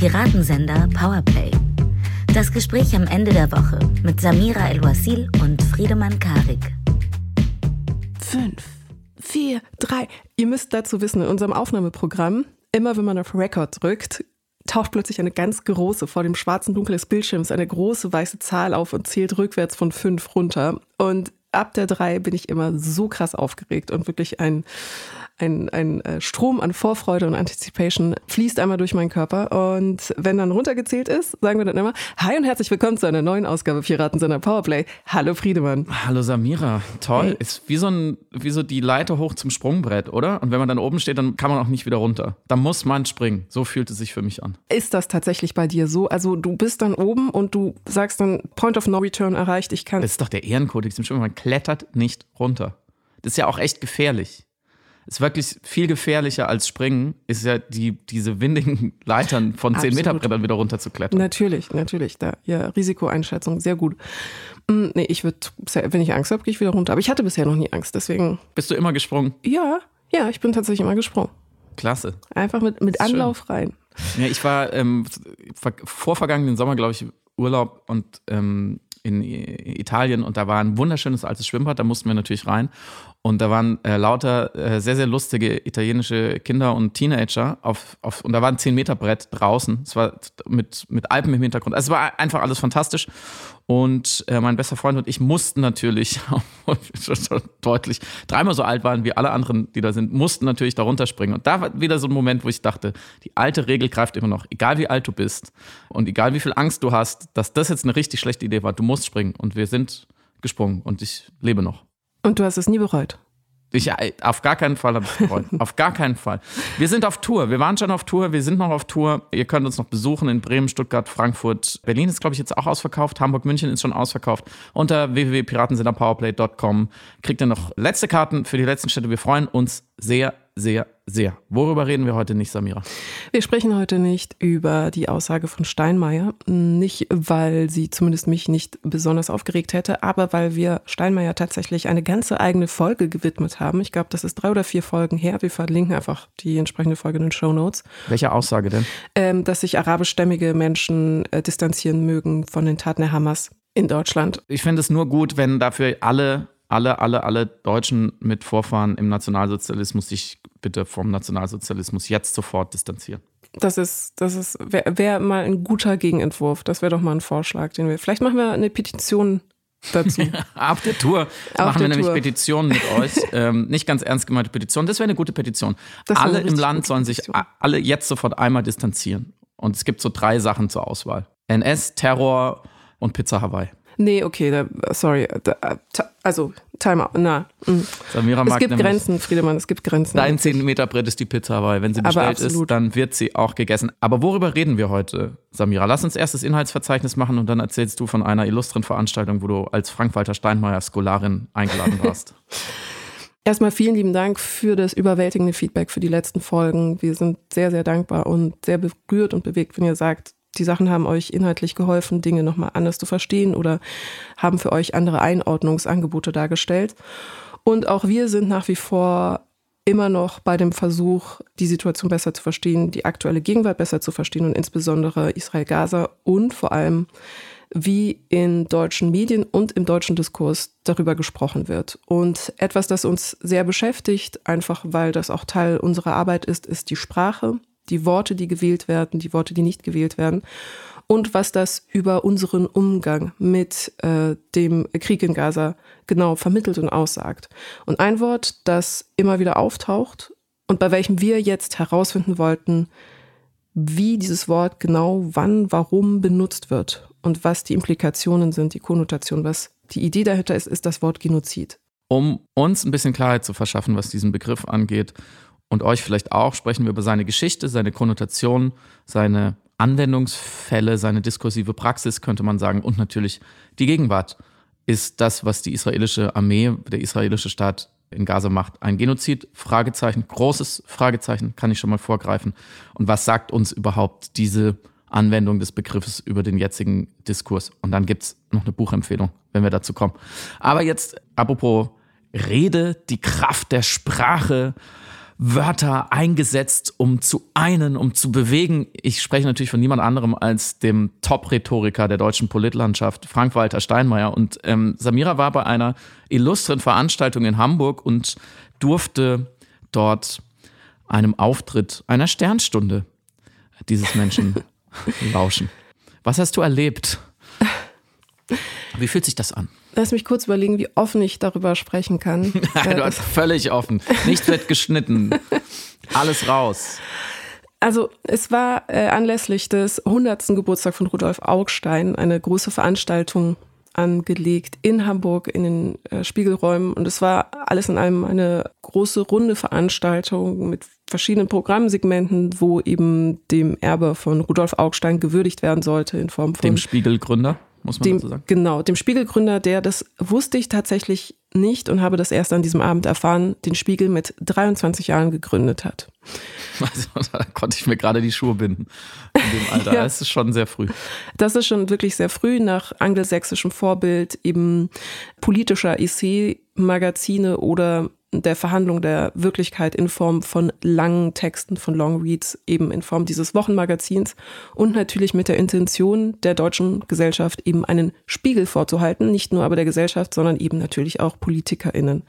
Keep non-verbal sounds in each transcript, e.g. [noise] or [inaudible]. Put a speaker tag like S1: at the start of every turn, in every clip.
S1: Piratensender Powerplay. Das Gespräch am Ende der Woche mit Samira El-Wasil und Friedemann Karik.
S2: Fünf, vier, drei. Ihr müsst dazu wissen, in unserem Aufnahmeprogramm, immer wenn man auf Record drückt, taucht plötzlich eine ganz große, vor dem schwarzen Dunkel des Bildschirms, eine große weiße Zahl auf und zählt rückwärts von fünf runter. Und ab der drei bin ich immer so krass aufgeregt und wirklich ein, ein, ein äh, Strom an Vorfreude und Anticipation fließt einmal durch meinen Körper. Und wenn dann runtergezählt ist, sagen wir dann immer, hi und herzlich willkommen zu einer neuen Ausgabe Piratensender Powerplay. Hallo Friedemann.
S3: Hallo Samira. Toll. Hey. Ist wie so, ein, wie so die Leiter hoch zum Sprungbrett, oder? Und wenn man dann oben steht, dann kann man auch nicht wieder runter. Da muss man springen. So fühlt es sich für mich an.
S2: Ist das tatsächlich bei dir so? Also du bist dann oben und du sagst dann, Point of No Return erreicht, ich kann.
S3: Das ist doch der Ehrenkodex im Schwimmen. Man klettert nicht runter. Das ist ja auch echt gefährlich ist wirklich viel gefährlicher als Springen, ist ja die, diese windigen [laughs] Leitern von 10 Meter Brettern wieder runterzuklettern.
S2: Natürlich, natürlich. Da, ja, Risikoeinschätzung, sehr gut. Hm, nee, ich würde, wenn ich Angst habe, gehe ich wieder runter. Aber ich hatte bisher noch nie Angst, deswegen.
S3: Bist du immer gesprungen?
S2: Ja, ja, ich bin tatsächlich immer gesprungen.
S3: Klasse.
S2: Einfach mit, mit Anlauf schön. rein.
S3: Ja, ich war ähm, vor vergangenen Sommer, glaube ich, Urlaub und ähm, in Italien und da war ein wunderschönes altes Schwimmbad, da mussten wir natürlich rein. Und da waren äh, lauter äh, sehr, sehr lustige italienische Kinder und Teenager auf, auf und da war ein 10-Meter-Brett draußen. Es war mit, mit Alpen im Hintergrund. Also es war einfach alles fantastisch. Und äh, mein bester Freund und ich mussten natürlich, [laughs] deutlich, dreimal so alt waren wie alle anderen, die da sind, mussten natürlich da runterspringen. Und da war wieder so ein Moment, wo ich dachte, die alte Regel greift immer noch. Egal wie alt du bist und egal wie viel Angst du hast, dass das jetzt eine richtig schlechte Idee war, du musst springen. Und wir sind gesprungen und ich lebe noch.
S2: Und du hast es nie bereut?
S3: Ich, äh, auf gar keinen Fall habe ich bereut. [laughs] auf gar keinen Fall. Wir sind auf Tour. Wir waren schon auf Tour. Wir sind noch auf Tour. Ihr könnt uns noch besuchen in Bremen, Stuttgart, Frankfurt. Berlin ist, glaube ich, jetzt auch ausverkauft. Hamburg, München ist schon ausverkauft. Unter www.piratensinnerpowerplay.com kriegt ihr noch letzte Karten für die letzten Städte. Wir freuen uns sehr, sehr, sehr. Worüber reden wir heute nicht, Samira?
S2: Wir sprechen heute nicht über die Aussage von Steinmeier. Nicht, weil sie zumindest mich nicht besonders aufgeregt hätte, aber weil wir Steinmeier tatsächlich eine ganze eigene Folge gewidmet haben. Ich glaube, das ist drei oder vier Folgen her. Wir verlinken einfach die entsprechende Folge in den Show Notes.
S3: Welche Aussage denn?
S2: Ähm, dass sich arabischstämmige Menschen äh, distanzieren mögen von den Taten der Hamas in Deutschland.
S3: Ich finde es nur gut, wenn dafür alle alle, alle, alle Deutschen mit Vorfahren im Nationalsozialismus sich bitte vom Nationalsozialismus jetzt sofort distanzieren.
S2: Das ist, das ist, wäre wär mal ein guter Gegenentwurf. Das wäre doch mal ein Vorschlag, den wir. Vielleicht machen wir eine Petition dazu. [laughs]
S3: Auf der Tour machen wir nämlich Petitionen mit euch. [laughs] ähm, nicht ganz ernst gemeinte Petitionen. Das wäre eine gute Petition. Alle im Land sollen sich Petition. alle jetzt sofort einmal distanzieren. Und es gibt so drei Sachen zur Auswahl: NS, Terror und Pizza Hawaii.
S2: Nee, okay, da, sorry. Da, also, Timeout, na. Mm. Samira es gibt Grenzen, Friedemann, es gibt Grenzen.
S3: Dein 10 Meter Brett ist die Pizza, weil wenn sie bestellt ist, dann wird sie auch gegessen. Aber worüber reden wir heute, Samira? Lass uns erst das Inhaltsverzeichnis machen und dann erzählst du von einer illustren Veranstaltung, wo du als Frank-Walter Steinmeier Skolarin eingeladen [laughs] warst.
S2: Erstmal vielen lieben Dank für das überwältigende Feedback für die letzten Folgen. Wir sind sehr, sehr dankbar und sehr berührt und bewegt, wenn ihr sagt, die Sachen haben euch inhaltlich geholfen, Dinge nochmal anders zu verstehen oder haben für euch andere Einordnungsangebote dargestellt. Und auch wir sind nach wie vor immer noch bei dem Versuch, die Situation besser zu verstehen, die aktuelle Gegenwart besser zu verstehen und insbesondere Israel-Gaza und vor allem, wie in deutschen Medien und im deutschen Diskurs darüber gesprochen wird. Und etwas, das uns sehr beschäftigt, einfach weil das auch Teil unserer Arbeit ist, ist die Sprache die Worte, die gewählt werden, die Worte, die nicht gewählt werden und was das über unseren Umgang mit äh, dem Krieg in Gaza genau vermittelt und aussagt. Und ein Wort, das immer wieder auftaucht und bei welchem wir jetzt herausfinden wollten, wie dieses Wort genau wann, warum benutzt wird und was die Implikationen sind, die Konnotation, was die Idee dahinter ist, ist das Wort Genozid.
S3: Um uns ein bisschen Klarheit zu verschaffen, was diesen Begriff angeht und euch vielleicht auch, sprechen wir über seine Geschichte, seine Konnotation, seine Anwendungsfälle, seine diskursive Praxis, könnte man sagen, und natürlich die Gegenwart. Ist das, was die israelische Armee, der israelische Staat in Gaza macht, ein Genozid? Fragezeichen, großes Fragezeichen, kann ich schon mal vorgreifen. Und was sagt uns überhaupt diese Anwendung des Begriffes über den jetzigen Diskurs? Und dann gibt es noch eine Buchempfehlung, wenn wir dazu kommen. Aber jetzt, apropos Rede, die Kraft der Sprache Wörter eingesetzt, um zu einen, um zu bewegen. Ich spreche natürlich von niemand anderem als dem Top-Rhetoriker der deutschen Politlandschaft, Frank-Walter Steinmeier. Und ähm, Samira war bei einer illustren Veranstaltung in Hamburg und durfte dort einem Auftritt einer Sternstunde dieses Menschen [laughs] lauschen. Was hast du erlebt? Wie fühlt sich das an?
S2: Lass mich kurz überlegen, wie offen ich darüber sprechen kann. [laughs]
S3: du hast völlig offen. Nichts wird geschnitten. Alles raus.
S2: Also es war äh, anlässlich des 100. Geburtstags von Rudolf Augstein eine große Veranstaltung angelegt in Hamburg in den äh, Spiegelräumen und es war alles in allem eine große runde Veranstaltung mit verschiedenen Programmsegmenten, wo eben dem Erbe von Rudolf Augstein gewürdigt werden sollte in Form von
S3: dem Spiegelgründer muss man
S2: dem,
S3: dazu sagen.
S2: Genau, dem Spiegelgründer, der das wusste ich tatsächlich nicht und habe das erst an diesem Abend erfahren, den Spiegel mit 23 Jahren gegründet hat. [laughs]
S3: Also, da konnte ich mir gerade die Schuhe binden. In dem [laughs] Alter. ja. Das ist schon sehr früh.
S2: Das ist schon wirklich sehr früh nach angelsächsischem Vorbild eben politischer Essay-Magazine oder der Verhandlung der Wirklichkeit in Form von langen Texten, von Longreads, eben in Form dieses Wochenmagazins und natürlich mit der Intention der deutschen Gesellschaft eben einen Spiegel vorzuhalten, nicht nur aber der Gesellschaft, sondern eben natürlich auch PolitikerInnen.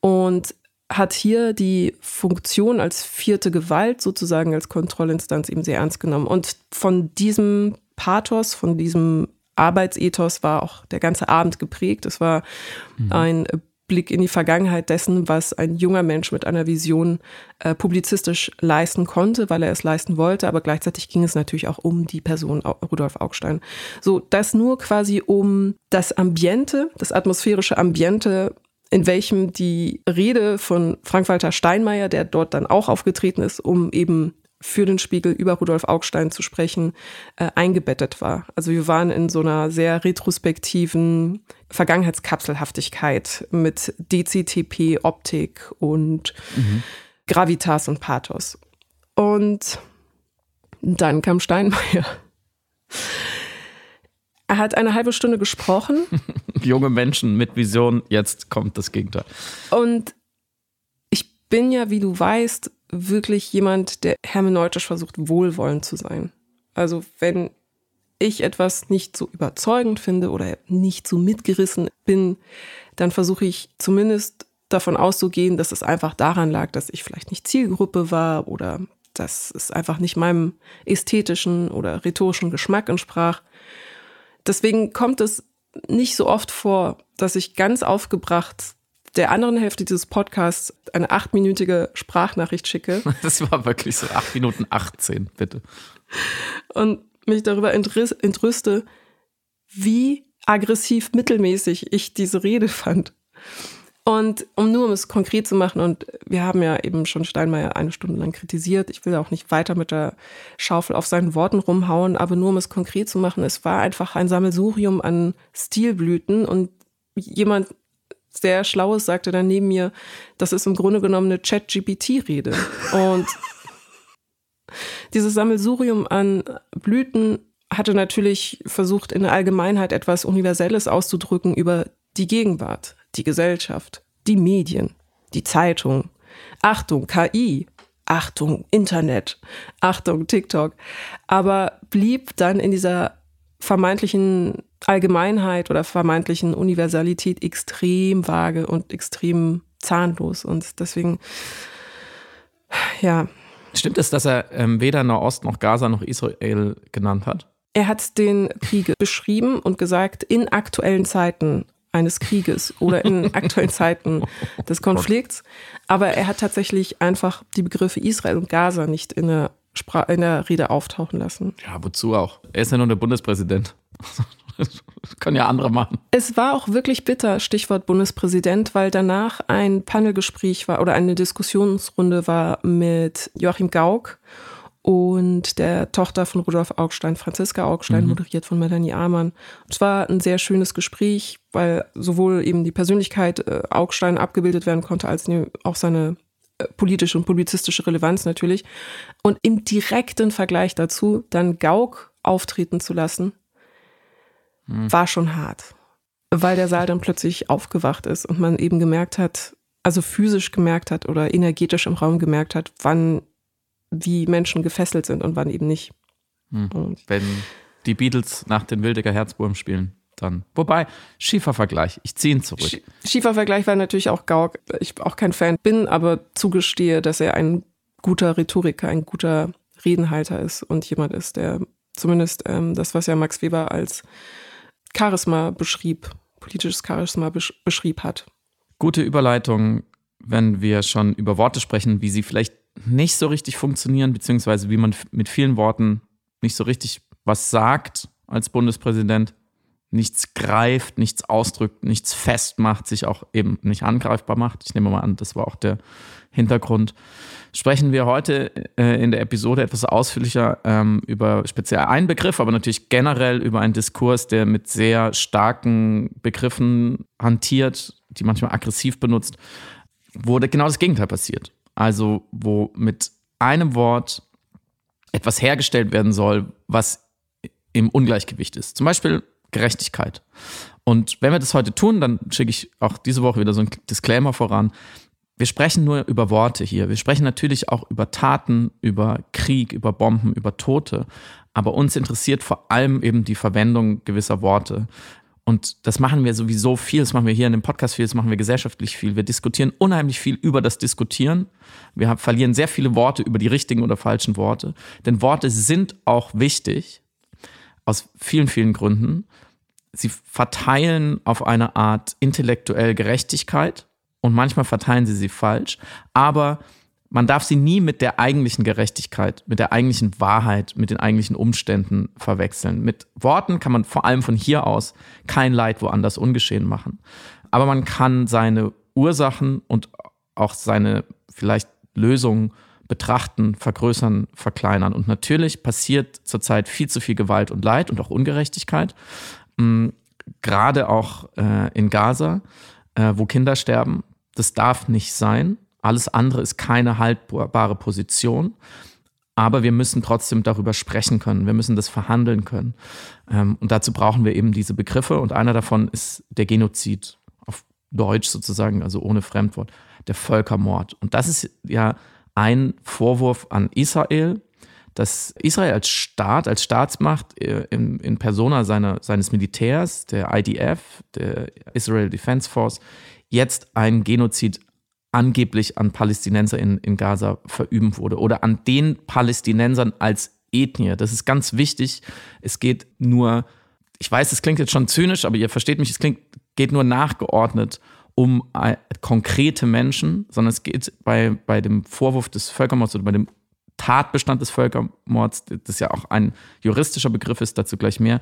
S2: Und hat hier die Funktion als vierte Gewalt sozusagen als Kontrollinstanz eben sehr ernst genommen. Und von diesem Pathos, von diesem Arbeitsethos war auch der ganze Abend geprägt. Es war mhm. ein Blick in die Vergangenheit dessen, was ein junger Mensch mit einer Vision äh, publizistisch leisten konnte, weil er es leisten wollte, aber gleichzeitig ging es natürlich auch um die Person Rudolf Augstein. So, das nur quasi um das Ambiente, das atmosphärische Ambiente, in welchem die Rede von Frank-Walter Steinmeier, der dort dann auch aufgetreten ist, um eben für den Spiegel über Rudolf Augstein zu sprechen, äh, eingebettet war. Also wir waren in so einer sehr retrospektiven Vergangenheitskapselhaftigkeit mit DCTP, Optik und mhm. Gravitas und Pathos. Und dann kam Steinmeier. Er hat eine halbe Stunde gesprochen. [laughs]
S3: Junge Menschen mit Vision, jetzt kommt das Gegenteil.
S2: Und ich bin ja, wie du weißt, wirklich jemand, der hermeneutisch versucht, wohlwollend zu sein. Also wenn ich etwas nicht so überzeugend finde oder nicht so mitgerissen bin, dann versuche ich zumindest davon auszugehen, dass es einfach daran lag, dass ich vielleicht nicht Zielgruppe war oder dass es einfach nicht meinem ästhetischen oder rhetorischen Geschmack entsprach. Deswegen kommt es nicht so oft vor, dass ich ganz aufgebracht der anderen Hälfte dieses Podcasts eine achtminütige Sprachnachricht schicke. [laughs]
S3: Das war wirklich so acht Minuten 18, bitte.
S2: Und mich darüber entrüste, wie aggressiv mittelmäßig ich diese Rede fand. Und um nur um es konkret zu machen, und wir haben ja eben schon Steinmeier eine Stunde lang kritisiert, ich will auch nicht weiter mit der Schaufel auf seinen Worten rumhauen, aber nur um es konkret zu machen, es war einfach ein Sammelsurium an Stilblüten und jemand sehr Schlaues sagte dann neben mir, das ist im Grunde genommen eine Chat-GPT-Rede. Und [laughs] dieses Sammelsurium an Blüten hatte natürlich versucht, in der Allgemeinheit etwas Universelles auszudrücken über die Gegenwart, die Gesellschaft, die Medien, die Zeitung. Achtung, KI, Achtung, Internet, Achtung, TikTok. Aber blieb dann in dieser vermeintlichen Allgemeinheit oder vermeintlichen Universalität extrem vage und extrem zahnlos. Und deswegen, ja.
S3: Stimmt es, dass er ähm, weder Nahost noch Gaza noch Israel genannt hat?
S2: Er hat den Krieg beschrieben und gesagt, in aktuellen Zeiten eines Krieges oder in [laughs] aktuellen Zeiten des Konflikts. Aber er hat tatsächlich einfach die Begriffe Israel und Gaza nicht in der, Spra in der Rede auftauchen lassen.
S3: Ja, wozu auch? Er ist ja nur der Bundespräsident. [laughs] Das [laughs] können ja andere machen.
S2: Es war auch wirklich bitter, Stichwort Bundespräsident, weil danach ein Panelgespräch war oder eine Diskussionsrunde war mit Joachim Gauck und der Tochter von Rudolf Augstein, Franziska Augstein, mhm. moderiert von Melanie Amann. Es war ein sehr schönes Gespräch, weil sowohl eben die Persönlichkeit äh, Augstein abgebildet werden konnte, als auch seine äh, politische und publizistische Relevanz natürlich. Und im direkten Vergleich dazu dann Gauck auftreten zu lassen, hm. war schon hart, weil der Saal dann plötzlich aufgewacht ist und man eben gemerkt hat, also physisch gemerkt hat oder energetisch im Raum gemerkt hat, wann wie Menschen gefesselt sind und wann eben nicht.
S3: Hm. Wenn die Beatles nach den Wildecker Herzburm spielen, dann. Wobei, Schiefervergleich, ich ziehe ihn zurück.
S2: Schiefervergleich war natürlich auch Gauck. Ich auch kein Fan bin, aber zugestehe, dass er ein guter Rhetoriker, ein guter Redenhalter ist und jemand ist, der zumindest ähm, das, was ja Max Weber als Charisma beschrieb, politisches Charisma besch beschrieb hat.
S3: Gute Überleitung, wenn wir schon über Worte sprechen, wie sie vielleicht nicht so richtig funktionieren, beziehungsweise wie man mit vielen Worten nicht so richtig was sagt als Bundespräsident, nichts greift, nichts ausdrückt, nichts festmacht, sich auch eben nicht angreifbar macht. Ich nehme mal an, das war auch der Hintergrund. Sprechen wir heute äh, in der Episode etwas ausführlicher ähm, über speziell einen Begriff, aber natürlich generell über einen Diskurs, der mit sehr starken Begriffen hantiert, die manchmal aggressiv benutzt, wo genau das Gegenteil passiert. Also wo mit einem Wort etwas hergestellt werden soll, was im Ungleichgewicht ist. Zum Beispiel Gerechtigkeit. Und wenn wir das heute tun, dann schicke ich auch diese Woche wieder so ein Disclaimer voran. Wir sprechen nur über Worte hier. Wir sprechen natürlich auch über Taten, über Krieg, über Bomben, über Tote. Aber uns interessiert vor allem eben die Verwendung gewisser Worte. Und das machen wir sowieso viel. Das machen wir hier in dem Podcast viel. Das machen wir gesellschaftlich viel. Wir diskutieren unheimlich viel über das Diskutieren. Wir verlieren sehr viele Worte über die richtigen oder falschen Worte. Denn Worte sind auch wichtig. Aus vielen, vielen Gründen sie verteilen auf eine Art intellektuell Gerechtigkeit und manchmal verteilen sie sie falsch, aber man darf sie nie mit der eigentlichen Gerechtigkeit, mit der eigentlichen Wahrheit, mit den eigentlichen Umständen verwechseln. Mit Worten kann man vor allem von hier aus kein Leid woanders ungeschehen machen. Aber man kann seine Ursachen und auch seine vielleicht Lösungen betrachten, vergrößern, verkleinern. Und natürlich passiert zurzeit viel zu viel Gewalt und Leid und auch Ungerechtigkeit gerade auch äh, in Gaza, äh, wo Kinder sterben. Das darf nicht sein. Alles andere ist keine haltbare Position. Aber wir müssen trotzdem darüber sprechen können. Wir müssen das verhandeln können. Ähm, und dazu brauchen wir eben diese Begriffe. Und einer davon ist der Genozid, auf Deutsch sozusagen, also ohne Fremdwort, der Völkermord. Und das ist ja ein Vorwurf an Israel, dass Israel als Staat, als Staatsmacht äh, in, in Persona seiner, seines Militärs, der IDF, der Israel Defense Force, jetzt einen Genozid angeblich an Palästinenser in, in Gaza verüben wurde oder an den Palästinensern als Ethnie. Das ist ganz wichtig. Es geht nur, ich weiß, es klingt jetzt schon zynisch, aber ihr versteht mich, es klingt, geht nur nachgeordnet um äh, konkrete Menschen, sondern es geht bei, bei dem Vorwurf des Völkermords oder bei dem Tatbestand des Völkermords, das ja auch ein juristischer Begriff ist, dazu gleich mehr,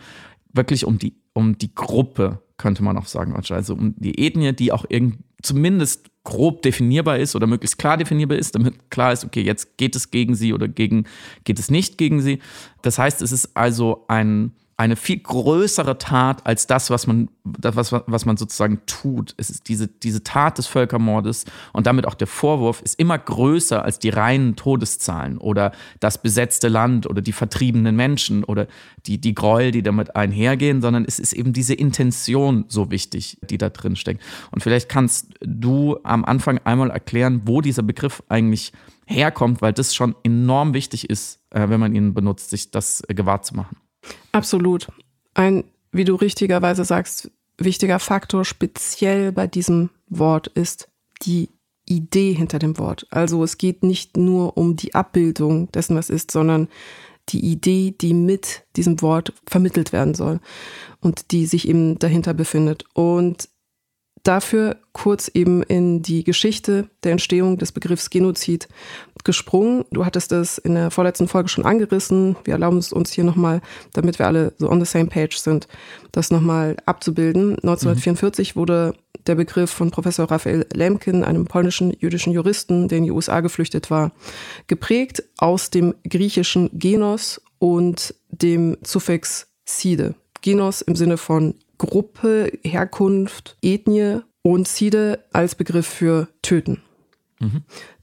S3: wirklich um die, um die Gruppe, könnte man auch sagen, also um die Ethnie, die auch irgend, zumindest grob definierbar ist oder möglichst klar definierbar ist, damit klar ist, okay, jetzt geht es gegen sie oder gegen, geht es nicht gegen sie. Das heißt, es ist also ein, eine viel größere Tat als das, was man, das, was, was man sozusagen tut. Es ist diese, diese Tat des Völkermordes und damit auch der Vorwurf ist immer größer als die reinen Todeszahlen oder das besetzte Land oder die vertriebenen Menschen oder die, die Gräuel, die damit einhergehen, sondern es ist eben diese Intention so wichtig, die da drin steckt. Und vielleicht kannst du am Anfang einmal erklären, wo dieser Begriff eigentlich herkommt, weil das schon enorm wichtig ist, äh, wenn man ihn benutzt, sich das äh, gewahr zu machen.
S2: Absolut. Ein, wie du richtigerweise sagst, wichtiger Faktor speziell bei diesem Wort ist die Idee hinter dem Wort. Also es geht nicht nur um die Abbildung dessen, was ist, sondern die Idee, die mit diesem Wort vermittelt werden soll und die sich eben dahinter befindet. Und dafür kurz eben in die Geschichte der Entstehung des Begriffs Genozid gesprungen. Du hattest es in der vorletzten Folge schon angerissen. Wir erlauben es uns hier nochmal, damit wir alle so on the same page sind, das nochmal abzubilden. 1944 mhm. wurde der Begriff von Professor Raphael Lemkin, einem polnischen jüdischen Juristen, der in die USA geflüchtet war, geprägt aus dem griechischen Genos und dem Suffix Side. Genos im Sinne von Gruppe, Herkunft, Ethnie und Side als Begriff für töten. Mhm.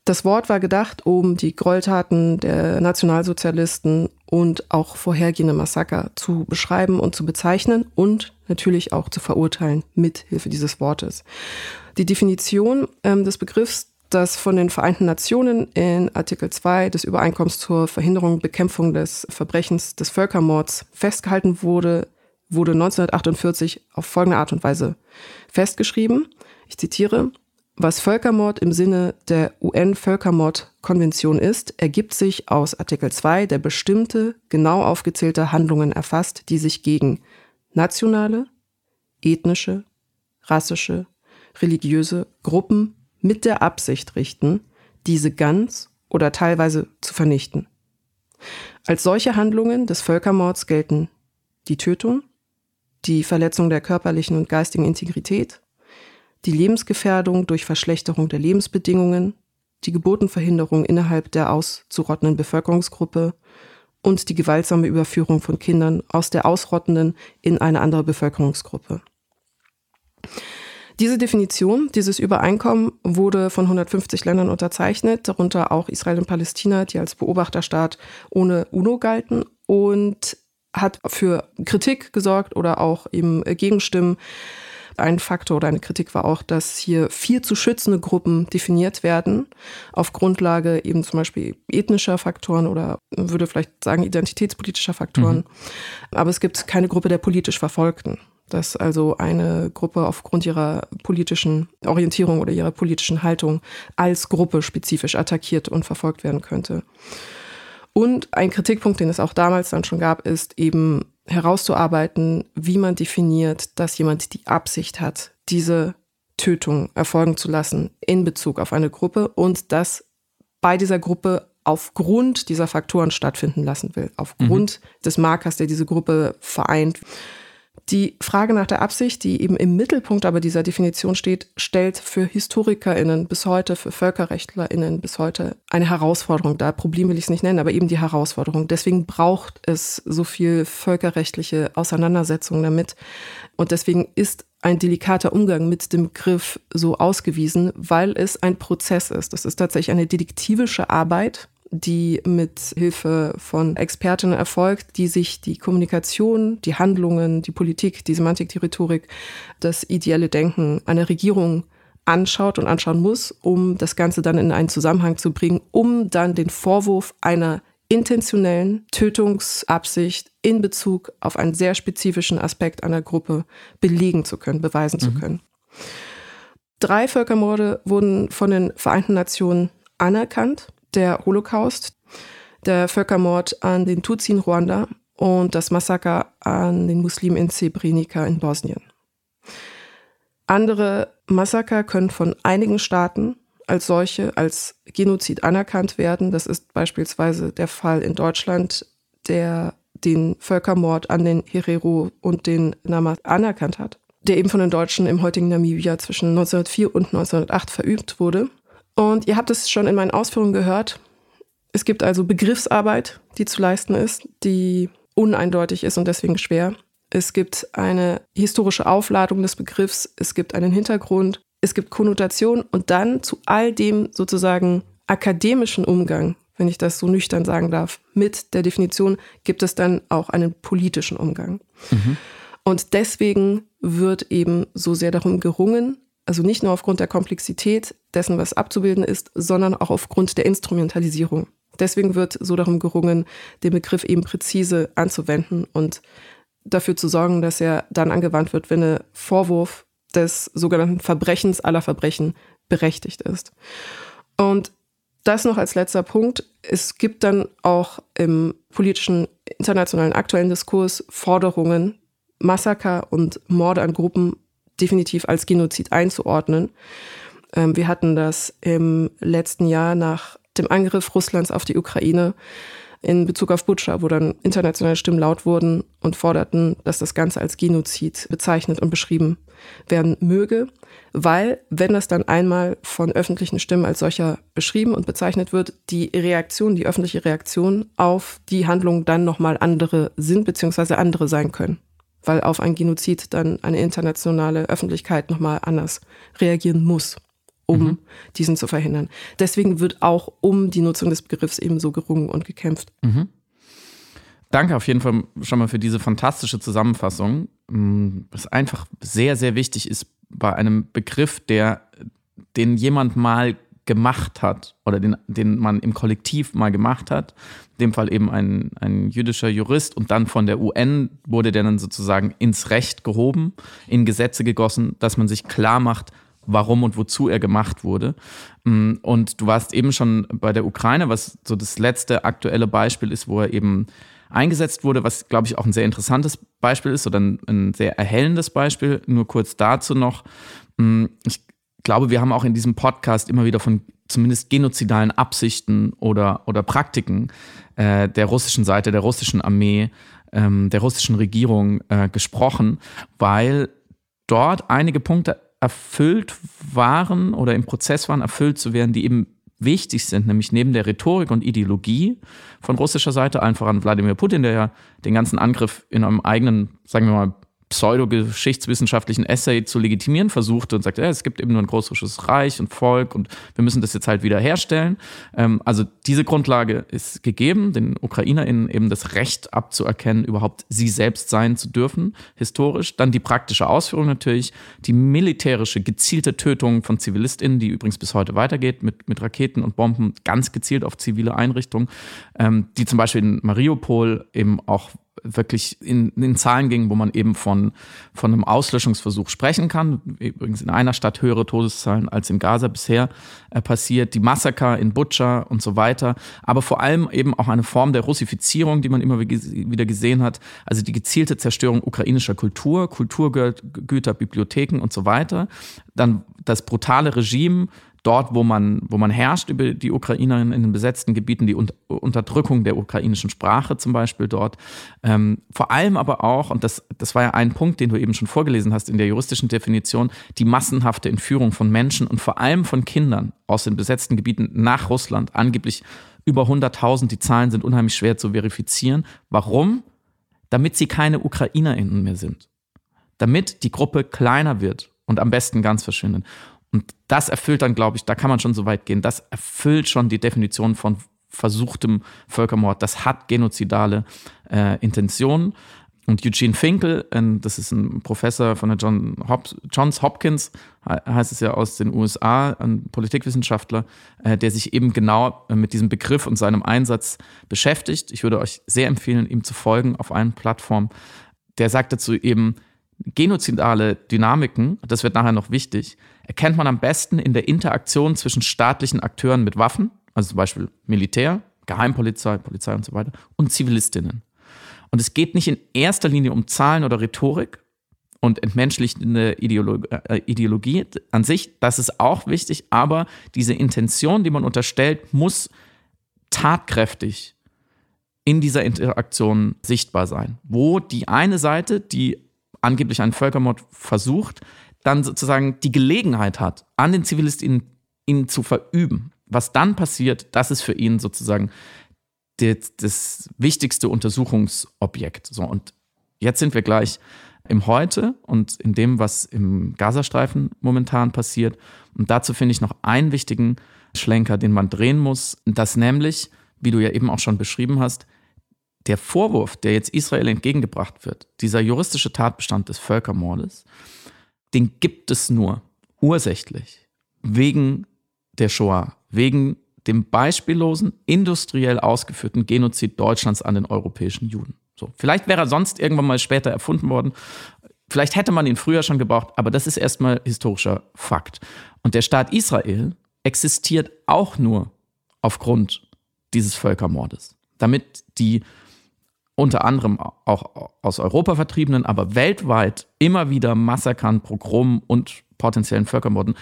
S2: Das Wort war gedacht, um die Gräueltaten der Nationalsozialisten und auch vorhergehende Massaker zu beschreiben und zu bezeichnen und natürlich auch zu verurteilen mit Hilfe dieses Wortes. Die Definition ähm, des Begriffs, das von den Vereinten Nationen in Artikel 2 des Übereinkommens zur Verhinderung und Bekämpfung des Verbrechens des Völkermords festgehalten wurde, wurde 1948 auf folgende Art und Weise festgeschrieben. Ich zitiere, was Völkermord im Sinne der UN-Völkermordkonvention ist, ergibt sich aus Artikel 2, der bestimmte, genau aufgezählte Handlungen erfasst, die sich gegen nationale, ethnische, rassische, religiöse Gruppen mit der Absicht richten, diese ganz oder teilweise zu vernichten. Als solche Handlungen des Völkermords gelten die Tötung, die Verletzung der körperlichen und geistigen Integrität, die Lebensgefährdung durch Verschlechterung der Lebensbedingungen, die Geburtenverhinderung innerhalb der auszurottenden Bevölkerungsgruppe und die gewaltsame Überführung von Kindern aus der ausrottenden in eine andere Bevölkerungsgruppe. Diese Definition, dieses Übereinkommen wurde von 150 Ländern unterzeichnet, darunter auch Israel und Palästina, die als Beobachterstaat ohne UNO galten und hat für Kritik gesorgt oder auch eben Gegenstimmen ein Faktor oder eine Kritik war auch, dass hier vier zu schützende Gruppen definiert werden, auf Grundlage eben zum Beispiel ethnischer Faktoren oder würde vielleicht sagen identitätspolitischer Faktoren. Mhm. Aber es gibt keine Gruppe der politisch Verfolgten dass also eine Gruppe aufgrund ihrer politischen Orientierung oder ihrer politischen Haltung als Gruppe spezifisch attackiert und verfolgt werden könnte. Und ein Kritikpunkt, den es auch damals dann schon gab, ist eben herauszuarbeiten, wie man definiert, dass jemand die Absicht hat, diese Tötung erfolgen zu lassen in Bezug auf eine Gruppe und das bei dieser Gruppe aufgrund dieser Faktoren stattfinden lassen will, aufgrund mhm. des Markers, der diese Gruppe vereint. Die Frage nach der Absicht, die eben im Mittelpunkt aber dieser Definition steht, stellt für HistorikerInnen bis heute, für VölkerrechtlerInnen bis heute eine Herausforderung dar. Problem will ich es nicht nennen, aber eben die Herausforderung. Deswegen braucht es so viel völkerrechtliche Auseinandersetzung damit. Und deswegen ist ein delikater Umgang mit dem Begriff so ausgewiesen, weil es ein Prozess ist. Das ist tatsächlich eine detektivische Arbeit, die mit Hilfe von Expertinnen erfolgt, die sich die Kommunikation, die Handlungen, die Politik, die Semantik, die Rhetorik, das ideelle Denken einer Regierung anschaut und anschauen muss, um das Ganze dann in einen Zusammenhang zu bringen, um dann den Vorwurf einer intentionellen Tötungsabsicht in Bezug auf einen sehr spezifischen Aspekt einer Gruppe belegen zu können, beweisen mhm. zu können. Drei Völkermorde wurden von den Vereinten Nationen anerkannt der Holocaust, der Völkermord an den Tutsi in Ruanda und das Massaker an den Muslimen in Srebrenica in Bosnien. Andere Massaker können von einigen Staaten als solche als Genozid anerkannt werden. Das ist beispielsweise der Fall in Deutschland, der den Völkermord an den Herero und den Nama anerkannt hat, der eben von den Deutschen im heutigen Namibia zwischen 1904 und 1908 verübt wurde. Und ihr habt es schon in meinen Ausführungen gehört. Es gibt also Begriffsarbeit, die zu leisten ist, die uneindeutig ist und deswegen schwer. Es gibt eine historische Aufladung des Begriffs, es gibt einen Hintergrund, es gibt Konnotation und dann zu all dem sozusagen akademischen Umgang, wenn ich das so nüchtern sagen darf, mit der Definition gibt es dann auch einen politischen Umgang. Mhm. Und deswegen wird eben so sehr darum gerungen, also nicht nur aufgrund der Komplexität dessen, was abzubilden ist, sondern auch aufgrund der Instrumentalisierung. Deswegen wird so darum gerungen, den Begriff eben präzise anzuwenden und dafür zu sorgen, dass er dann angewandt wird, wenn ein Vorwurf des sogenannten Verbrechens aller Verbrechen berechtigt ist. Und das noch als letzter Punkt. Es gibt dann auch im politischen internationalen aktuellen Diskurs Forderungen, Massaker und Morde an Gruppen definitiv als Genozid einzuordnen. Ähm, wir hatten das im letzten Jahr nach dem Angriff Russlands auf die Ukraine in Bezug auf Butscha, wo dann internationale Stimmen laut wurden und forderten, dass das Ganze als Genozid bezeichnet und beschrieben werden möge, weil, wenn das dann einmal von öffentlichen Stimmen als solcher beschrieben und bezeichnet wird, die Reaktion, die öffentliche Reaktion auf die Handlung dann nochmal andere sind, beziehungsweise andere sein können weil auf ein Genozid dann eine internationale Öffentlichkeit nochmal anders reagieren muss. um mhm. diesen zu verhindern. Deswegen wird auch um die Nutzung des Begriffs eben so gerungen und gekämpft. Mhm.
S3: Danke auf jeden Fall schon mal für diese fantastische Zusammenfassung. Mm, was einfach sehr, sehr wichtig ist bei einem Begriff, der, den jemand mal gemacht hat oder den, den man im Kollektiv mal gemacht hat, in dem Fall eben ein, ein jüdischer Jurist und dann von der UN wurde der dann sozusagen ins Recht gehoben, in Gesetze gegossen, dass man sich klar macht, warum und wozu er gemacht wurde. Mm, und du warst eben schon bei der Ukraine, was so das letzte aktuelle Beispiel ist, wo er eben eingesetzt wurde, was, glaube ich, auch ein sehr interessantes Beispiel ist oder ein, ein sehr erhellendes Beispiel. Nur kurz dazu noch. Mm, ich glaube, wir haben auch in diesem Podcast immer wieder von zumindest genozidalen Absichten oder, oder Praktiken äh, der russischen Seite, der russischen Armee, ähm, der russischen Regierung äh, gesprochen, weil dort einige Punkte erfüllt waren oder im Prozess waren, erfüllt zu werden, die eben wichtig sind, nämlich neben der Rhetorik und Ideologie von russischer Seite, allen voran Wladimir Putin, der ja den ganzen Angriff in einem eigenen, sagen wir mal, pseudogeschichtswissenschaftlichen Essay zu legitimieren versuchte und sagte, ja, es gibt eben nur ein großrussisches Reich und Volk und wir müssen das jetzt halt wieder herstellen. Ähm, also diese Grundlage ist gegeben, den UkrainerInnen eben das Recht abzuerkennen, überhaupt sie selbst sein zu dürfen, historisch. Dann die praktische Ausführung natürlich, die militärische, gezielte Tötung von ZivilistInnen, die übrigens bis heute weitergeht, mit, mit Raketen und Bomben ganz gezielt auf zivile Einrichtungen, ähm, die zum Beispiel in Mariupol eben auch wirklich in, in Zahlen ging, wo man eben von, von einem Auslöschungsversuch sprechen kann. Übrigens in einer Stadt höhere Todeszahlen als in Gaza bisher äh, passiert. Die Massaker in Butcher und so weiter. Aber vor allem eben auch eine Form der Russifizierung, die man immer wieder gesehen hat. Also die gezielte Zerstörung ukrainischer Kultur, Kulturgüter, Bibliotheken und so weiter. Dann das brutale Regime dort, wo man, wo man herrscht über die Ukrainer in, den besetzten Gebieten, die Unterdrückung der ukrainischen Sprache zum Beispiel dort. Ähm, vor allem aber auch, und das, das war ja ein Punkt, den du eben schon vorgelesen hast in der juristischen Definition, die massenhafte Entführung von Menschen und vor allem von Kindern aus den besetzten Gebieten nach Russland, angeblich über 100.000. Die Zahlen sind unheimlich schwer zu verifizieren. Warum? Damit sie keine UkrainerInnen mehr sind. Damit die Gruppe kleiner wird und am besten ganz verschwindet. Und das erfüllt dann, glaube ich, da kann man schon so weit gehen, das erfüllt schon die Definition von versuchtem Völkermord. Das hat genozidale äh, Intentionen. Und Eugene Finkel, das ist ein Professor von der John Hop Johns Hopkins, heißt es ja aus den USA, ein Politikwissenschaftler, äh, der sich eben genau äh, mit diesem Begriff und seinem Einsatz beschäftigt. Ich würde euch sehr empfehlen, ihm zu folgen auf allen Plattformen. Der sagt dazu eben, genozidale Dynamiken, das wird nachher noch wichtig, erkennt man am besten in der Interaktion zwischen staatlichen Akteuren mit Waffen, also zum Beispiel Militär, Geheimpolizei, Polizei und so weiter, und Zivilistinnen. Und es geht nicht in erster Linie um Zahlen oder Rhetorik und entmenschlichende Ideologie, äh, Ideologie an sich, das ist auch wichtig, aber diese Intention, die man unterstellt, muss tatkräftig in dieser Interaktion sichtbar sein, wo die eine Seite, die angeblich einen Völkermord versucht, dann sozusagen die Gelegenheit hat, an den Zivilisten ihn zu verüben. Was dann passiert, das ist für ihn sozusagen das, das wichtigste Untersuchungsobjekt. So, und jetzt sind wir gleich im Heute und in dem, was im Gazastreifen momentan passiert. Und dazu finde ich noch einen wichtigen Schlenker, den man drehen muss, dass nämlich, wie du ja eben auch schon beschrieben hast, der Vorwurf, der jetzt Israel entgegengebracht wird, dieser juristische Tatbestand des Völkermordes, den gibt es nur ursächlich wegen der Shoah, wegen dem beispiellosen, industriell ausgeführten Genozid Deutschlands an den europäischen Juden. So, vielleicht wäre er sonst irgendwann mal später erfunden worden. Vielleicht hätte man ihn früher schon gebraucht, aber das ist erstmal historischer Fakt. Und der Staat Israel existiert auch nur aufgrund dieses Völkermordes, damit die unter anderem auch aus Europa vertriebenen, aber weltweit immer wieder Massakern, Pogromen und potenziellen Völkermorden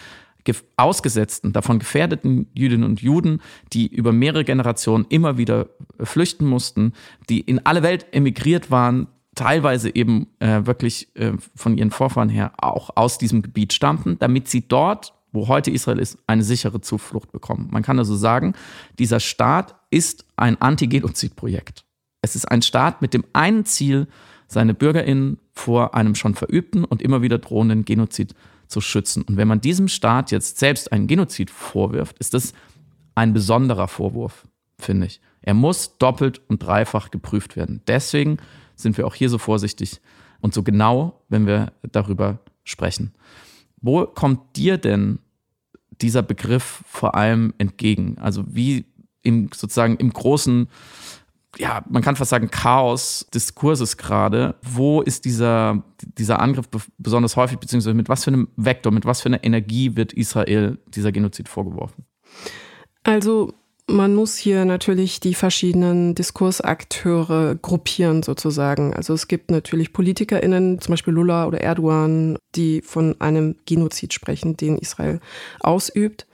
S3: ausgesetzten, davon gefährdeten Jüdinnen und Juden, die über mehrere Generationen immer wieder flüchten mussten, die in alle Welt emigriert waren, teilweise eben äh, wirklich äh, von ihren Vorfahren her auch aus diesem Gebiet stammten, damit sie dort, wo heute Israel ist, eine sichere Zuflucht bekommen. Man kann also sagen, dieser Staat ist ein Anti-Genozid-Projekt. Es ist ein Staat mit dem einen Ziel, seine BürgerInnen vor einem schon verübten und immer wieder drohenden Genozid zu schützen. Und wenn man diesem Staat jetzt selbst einen Genozid vorwirft, ist das ein besonderer Vorwurf, finde ich. Er muss doppelt und dreifach geprüft werden. Deswegen sind wir auch hier so vorsichtig und so genau, wenn wir darüber sprechen. Wo kommt dir denn dieser Begriff vor allem entgegen? Also wie im sozusagen im großen, ja, man kann fast sagen, Chaos Diskurses gerade, wo ist dieser, dieser Angriff besonders häufig, beziehungsweise mit was für einem Vektor, mit was für einer Energie wird Israel dieser Genozid vorgeworfen?
S2: Also man muss hier natürlich die verschiedenen Diskursakteure gruppieren sozusagen. Also es gibt natürlich PolitikerInnen, zum Beispiel Lula oder Erdogan, die von einem Genozid sprechen, den Israel ausübt.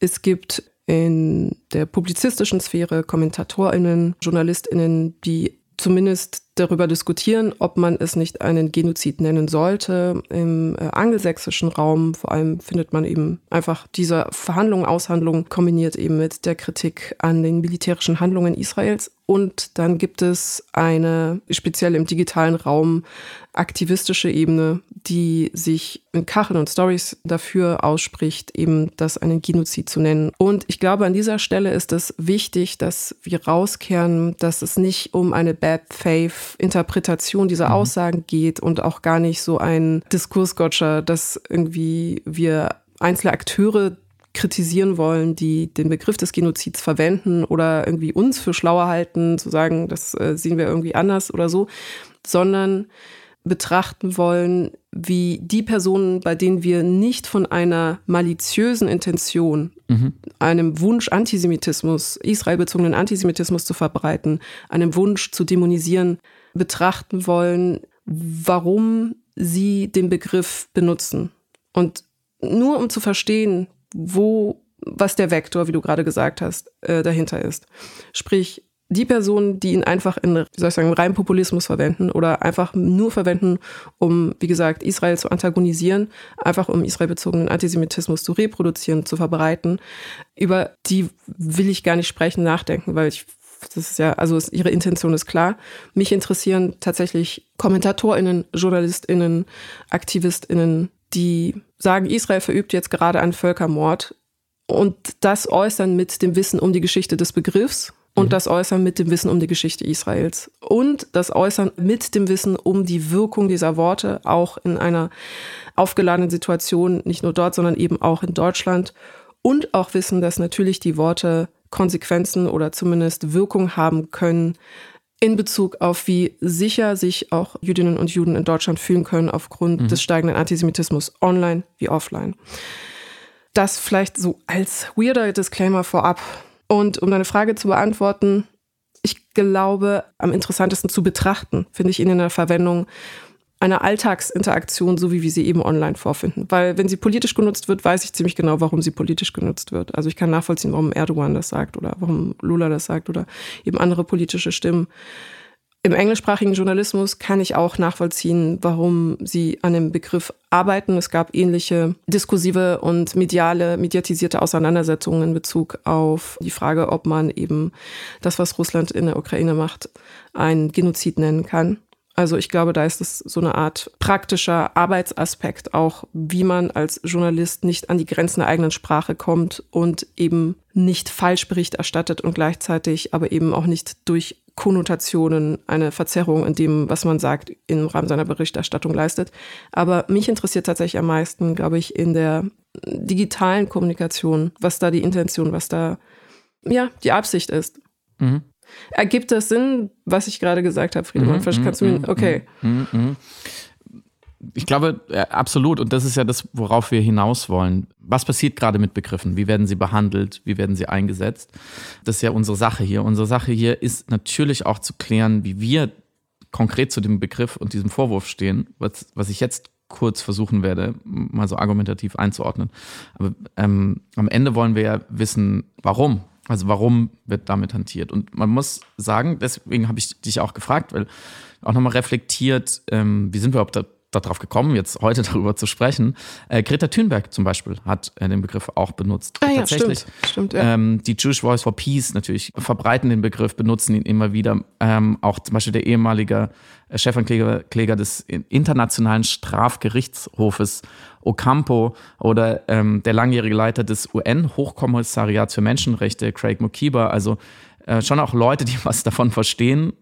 S2: Es gibt in der publizistischen Sphäre KommentatorInnen, JournalistInnen, die zumindest darüber diskutieren, ob man es nicht einen Genozid nennen sollte. Im äh, angelsächsischen Raum vor allem findet man eben einfach diese Verhandlungen, Aushandlungen kombiniert eben mit der Kritik an den militärischen Handlungen Israels. Und dann gibt es eine speziell im digitalen Raum aktivistische Ebene, die sich in Kacheln und Stories dafür ausspricht, eben das einen Genozid zu nennen. Und ich glaube, an dieser Stelle ist es wichtig, dass wir rauskehren, dass es nicht um eine Bad Faith Interpretation dieser mhm. Aussagen geht und auch gar nicht so ein Diskursgotcha, dass irgendwie wir einzelne Akteure kritisieren wollen, die den Begriff des Genozids verwenden oder irgendwie uns für schlauer halten, zu sagen, das äh, sehen wir irgendwie anders oder so, sondern betrachten wollen, wie die Personen, bei denen wir nicht von einer maliziösen Intention, mhm. einem Wunsch, Antisemitismus, israelbezogenen Antisemitismus zu verbreiten, einem Wunsch zu dämonisieren, betrachten wollen, warum sie den Begriff benutzen. Und nur um zu verstehen, wo, was der Vektor, wie du gerade gesagt hast, äh, dahinter ist. Sprich, die Personen, die ihn einfach in, wie soll ich sagen, rein Populismus verwenden oder einfach nur verwenden, um, wie gesagt, Israel zu antagonisieren, einfach um israelbezogenen Antisemitismus zu reproduzieren, zu verbreiten, über die will ich gar nicht sprechen, nachdenken, weil ich das ist ja, also ist, ihre Intention ist klar. Mich interessieren tatsächlich KommentatorInnen, JournalistInnen, AktivistInnen, die sagen, Israel verübt jetzt gerade einen Völkermord und das äußern mit dem Wissen um die Geschichte des Begriffs und mhm. das Äußern mit dem Wissen um die Geschichte Israels und das Äußern mit dem Wissen um die Wirkung dieser Worte auch in einer aufgeladenen Situation, nicht nur dort, sondern eben auch in Deutschland und auch wissen, dass natürlich die Worte Konsequenzen oder zumindest Wirkung haben können in Bezug auf wie sicher sich auch Jüdinnen und Juden in Deutschland fühlen können aufgrund mhm. des steigenden Antisemitismus online wie offline. Das vielleicht so als weirder Disclaimer vorab. Und um deine Frage zu beantworten, ich glaube, am interessantesten zu betrachten, finde ich ihn in der Verwendung einer Alltagsinteraktion, so wie wir sie eben online vorfinden. Weil wenn sie politisch genutzt wird, weiß ich ziemlich genau, warum sie politisch genutzt wird. Also ich kann nachvollziehen, warum Erdogan das sagt oder warum Lula das sagt oder eben andere politische Stimmen. Im englischsprachigen Journalismus kann ich auch nachvollziehen, warum sie an dem Begriff arbeiten. Es gab ähnliche diskursive und mediale, mediatisierte Auseinandersetzungen in Bezug auf die Frage, ob man eben das, was Russland in der Ukraine macht, ein Genozid nennen kann. Also ich glaube, da ist es so eine Art praktischer Arbeitsaspekt auch, wie man als Journalist nicht an die Grenzen der eigenen Sprache kommt und eben nicht Falschbericht erstattet und gleichzeitig aber eben auch nicht durch Konnotationen eine Verzerrung in dem, was man sagt, im Rahmen seiner Berichterstattung leistet. Aber mich interessiert tatsächlich am meisten, glaube ich, in der digitalen Kommunikation, was da die Intention, was da ja die Absicht ist. Mhm. Ergibt das Sinn, was ich gerade gesagt habe, Friedemann? Mhm, Kannst du mir, mhm, okay. Mhm, mhm,
S3: ich glaube, absolut. Und das ist ja das, worauf wir hinaus wollen. Was passiert gerade mit Begriffen? Wie werden sie behandelt? Wie werden sie eingesetzt? Das ist ja unsere Sache hier. Unsere Sache hier ist natürlich auch zu klären, wie wir konkret zu dem Begriff und diesem Vorwurf stehen, was, was ich jetzt kurz versuchen werde, mal so argumentativ einzuordnen. Aber ähm, am Ende wollen wir ja wissen, warum also warum wird damit hantiert? Und man muss sagen, deswegen habe ich dich auch gefragt, weil auch nochmal reflektiert, ähm, wie sind wir überhaupt darauf gekommen, jetzt heute [laughs] darüber zu sprechen. Äh, Greta Thunberg zum Beispiel hat äh, den Begriff auch benutzt.
S2: Ah, ja,
S3: Tatsächlich.
S2: Stimmt, stimmt ja.
S3: Ähm, die Jewish Voice for Peace natürlich verbreiten den Begriff, benutzen ihn immer wieder. Ähm, auch zum Beispiel der ehemalige äh, Chefankläger Kläger des Internationalen Strafgerichtshofes Ocampo oder ähm, der langjährige Leiter des UN-Hochkommissariats für Menschenrechte, Craig Mukiba. Also äh, schon auch Leute, die [laughs] was davon verstehen.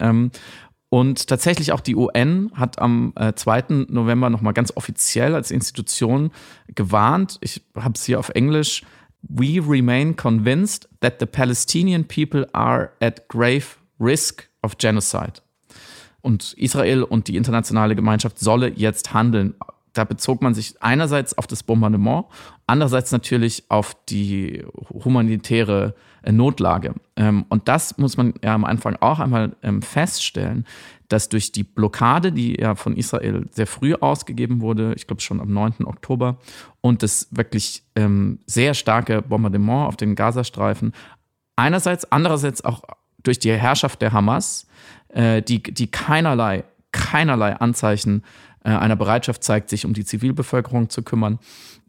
S3: Und tatsächlich auch die UN hat am äh, 2. November nochmal ganz offiziell als Institution gewarnt. Ich habe es hier auf Englisch. We remain convinced that the Palestinian people are at grave risk of genocide. Und Israel und die internationale Gemeinschaft solle jetzt handeln. Da bezog man sich einerseits auf das Bombardement, andererseits natürlich auf die humanitäre äh, Notlage. Ähm, und das muss man ja am Anfang auch einmal ähm, feststellen, dass durch die Blockade, die ja von Israel sehr früh ausgegeben wurde, ich glaube schon am 9. Oktober, und das wirklich ähm, sehr starke Bombardement auf den Gazastreifen, einerseits, andererseits auch durch die Herrschaft der Hamas, äh, die, die keinerlei, keinerlei Anzeichen äh, einer Bereitschaft zeigt, sich um die Zivilbevölkerung zu kümmern,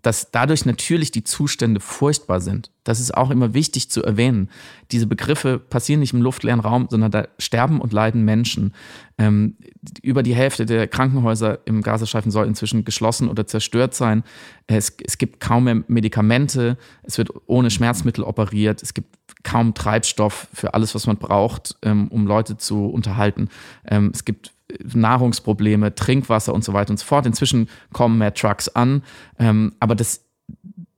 S3: dass dadurch natürlich die Zustände furchtbar sind. Das ist auch immer wichtig zu erwähnen. Diese Begriffe passieren nicht im luftleeren Raum, sondern da sterben und leiden Menschen. Ähm, über die Hälfte der Krankenhäuser im Gazastreifen soll inzwischen geschlossen oder zerstört sein. Es, es gibt kaum mehr Medikamente. Es wird ohne Schmerzmittel operiert. Es gibt kaum Treibstoff für alles, was man braucht, ähm, um Leute zu unterhalten. Ähm, es gibt Nahrungsprobleme, Trinkwasser und so weiter und so fort. Inzwischen kommen mehr Trucks an. Ähm, aber das,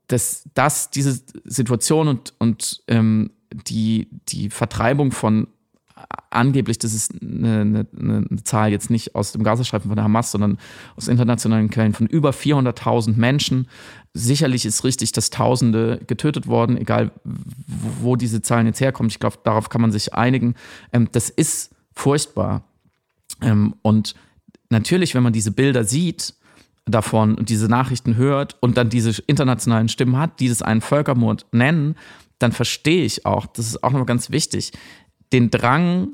S3: das, das, diese Situation und, und ähm, die, die Vertreibung von angeblich, das ist eine, eine, eine, Zahl jetzt nicht aus dem Gazastreifen von der Hamas, sondern aus internationalen Quellen von über 400.000 Menschen. Sicherlich ist richtig, dass Tausende getötet wurden, egal wo diese Zahlen jetzt herkommen. Ich glaube, darauf kann man sich einigen. Ähm, das ist furchtbar. Ähm, und natürlich, wenn man diese Bilder sieht davon und diese Nachrichten hört und dann diese internationalen Stimmen hat, die das einen Völkermord nennen, dann verstehe ich auch, das ist auch noch ganz wichtig, den Drang,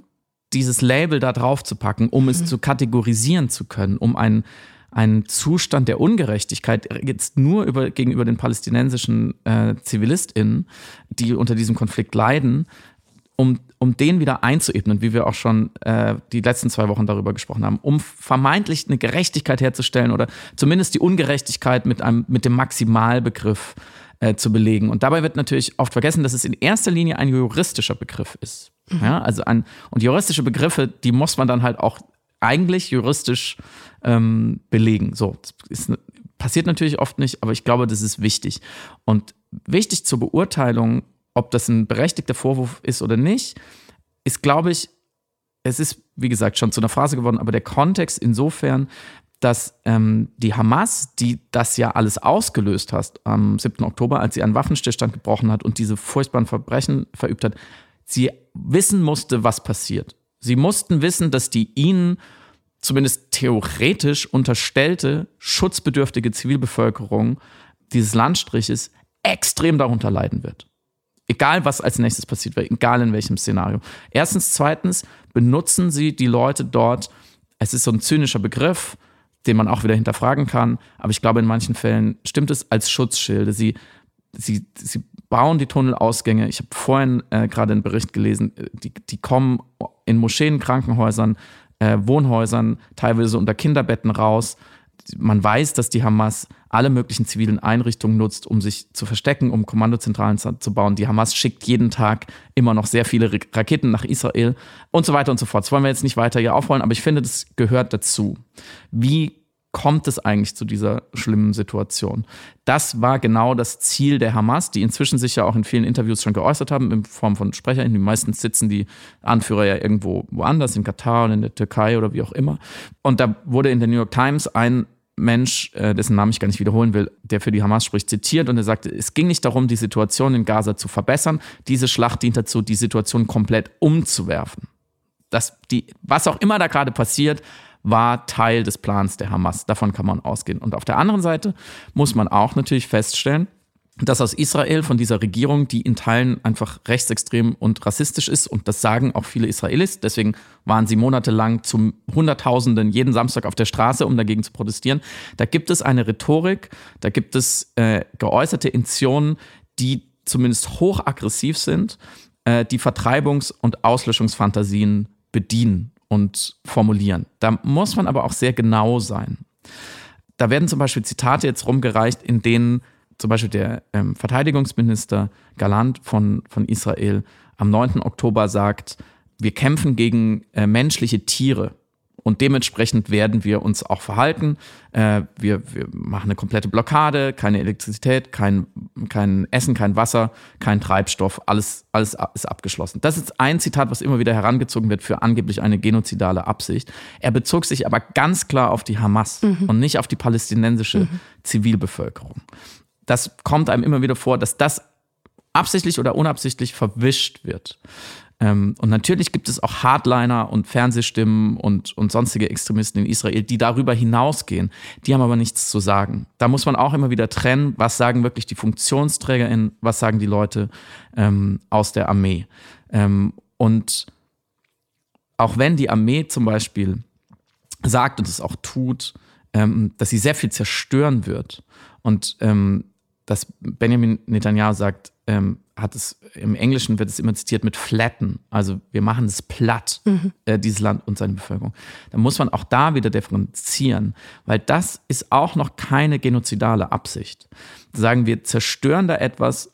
S3: dieses Label da drauf zu packen, um es mhm. zu kategorisieren zu können, um einen, einen Zustand der Ungerechtigkeit jetzt nur über, gegenüber den palästinensischen äh, ZivilistInnen, die unter diesem Konflikt leiden, um, um den wieder einzuebnen, wie wir auch schon äh, die letzten zwei Wochen darüber gesprochen haben, um vermeintlich eine Gerechtigkeit herzustellen oder zumindest die Ungerechtigkeit mit, einem, mit dem Maximalbegriff äh, zu belegen. Und dabei wird natürlich oft vergessen, dass es in erster Linie ein juristischer Begriff ist. Mhm. Ja, also ein, und juristische Begriffe, die muss man dann halt auch eigentlich juristisch ähm, belegen. So, ist, passiert natürlich oft nicht, aber ich glaube, das ist wichtig. Und wichtig zur Beurteilung ob das ein berechtigter Vorwurf ist oder nicht, ist, glaube ich, es ist, wie gesagt, schon zu einer Phrase geworden, aber der Kontext insofern, dass ähm, die Hamas, die das ja alles ausgelöst hat am 7. Oktober, als sie einen Waffenstillstand gebrochen hat und diese furchtbaren Verbrechen verübt hat, sie wissen musste, was passiert. Sie mussten wissen, dass die ihnen zumindest theoretisch unterstellte schutzbedürftige Zivilbevölkerung dieses Landstriches extrem darunter leiden wird. Egal, was als nächstes passiert, egal in welchem Szenario. Erstens, zweitens, benutzen sie die Leute dort, es ist so ein zynischer Begriff, den man auch wieder hinterfragen kann, aber ich glaube, in manchen Fällen stimmt es als Schutzschilde. Sie, sie, sie bauen die Tunnelausgänge. Ich habe vorhin äh, gerade einen Bericht gelesen, die, die kommen in Moscheen, Krankenhäusern, äh, Wohnhäusern, teilweise unter Kinderbetten raus man weiß, dass die Hamas alle möglichen zivilen Einrichtungen nutzt, um sich zu verstecken, um Kommandozentralen zu bauen. Die Hamas schickt jeden Tag immer noch sehr viele Raketen nach Israel und so weiter und so fort. Das wollen wir jetzt nicht weiter hier aufrollen, aber ich finde, das gehört dazu. Wie kommt es eigentlich zu dieser schlimmen Situation? Das war genau das Ziel der Hamas, die inzwischen sich ja auch in vielen Interviews schon geäußert haben, in Form von Sprechern. Die meisten sitzen die Anführer ja irgendwo woanders, in Katar und in der Türkei oder wie auch immer. Und da wurde in der New York Times ein Mensch, äh, dessen Namen ich gar nicht wiederholen will, der für die Hamas spricht, zitiert und er sagte, es ging nicht darum, die Situation in Gaza zu verbessern. Diese Schlacht dient dazu, die Situation komplett umzuwerfen. Das, die, was auch immer da gerade passiert, war Teil des Plans der Hamas. Davon kann man ausgehen. Und auf der anderen Seite muss man auch natürlich feststellen, dass aus Israel, von dieser Regierung, die in Teilen einfach rechtsextrem und rassistisch ist, und das sagen auch viele Israelis, deswegen waren sie monatelang zu Hunderttausenden jeden Samstag auf der Straße, um dagegen zu protestieren, da gibt es eine Rhetorik, da gibt es äh, geäußerte Intentionen, die zumindest hochaggressiv sind, äh, die Vertreibungs- und Auslöschungsfantasien bedienen und formulieren. Da muss man aber auch sehr genau sein. Da werden zum Beispiel Zitate jetzt rumgereicht, in denen zum Beispiel der ähm, Verteidigungsminister Galant von, von Israel am 9. Oktober sagt, wir kämpfen gegen äh, menschliche Tiere. Und dementsprechend werden wir uns auch verhalten. Äh, wir, wir machen eine komplette Blockade, keine Elektrizität, kein, kein Essen, kein Wasser, kein Treibstoff, alles, alles ist abgeschlossen. Das ist ein Zitat, was immer wieder herangezogen wird für angeblich eine genozidale Absicht. Er bezog sich aber ganz klar auf die Hamas mhm. und nicht auf die palästinensische mhm. Zivilbevölkerung das kommt einem immer wieder vor, dass das absichtlich oder unabsichtlich verwischt wird. Ähm, und natürlich gibt es auch Hardliner und Fernsehstimmen und, und sonstige Extremisten in Israel, die darüber hinausgehen. Die haben aber nichts zu sagen. Da muss man auch immer wieder trennen, was sagen wirklich die FunktionsträgerInnen, was sagen die Leute ähm, aus der Armee. Ähm, und auch wenn die Armee zum Beispiel sagt und es auch tut, ähm, dass sie sehr viel zerstören wird und ähm, dass Benjamin Netanyahu sagt, ähm, hat es im Englischen wird es immer zitiert mit flatten, also wir machen es platt, mhm. äh, dieses Land und seine Bevölkerung. Da muss man auch da wieder differenzieren, weil das ist auch noch keine genozidale Absicht. Sagen wir, zerstören da etwas,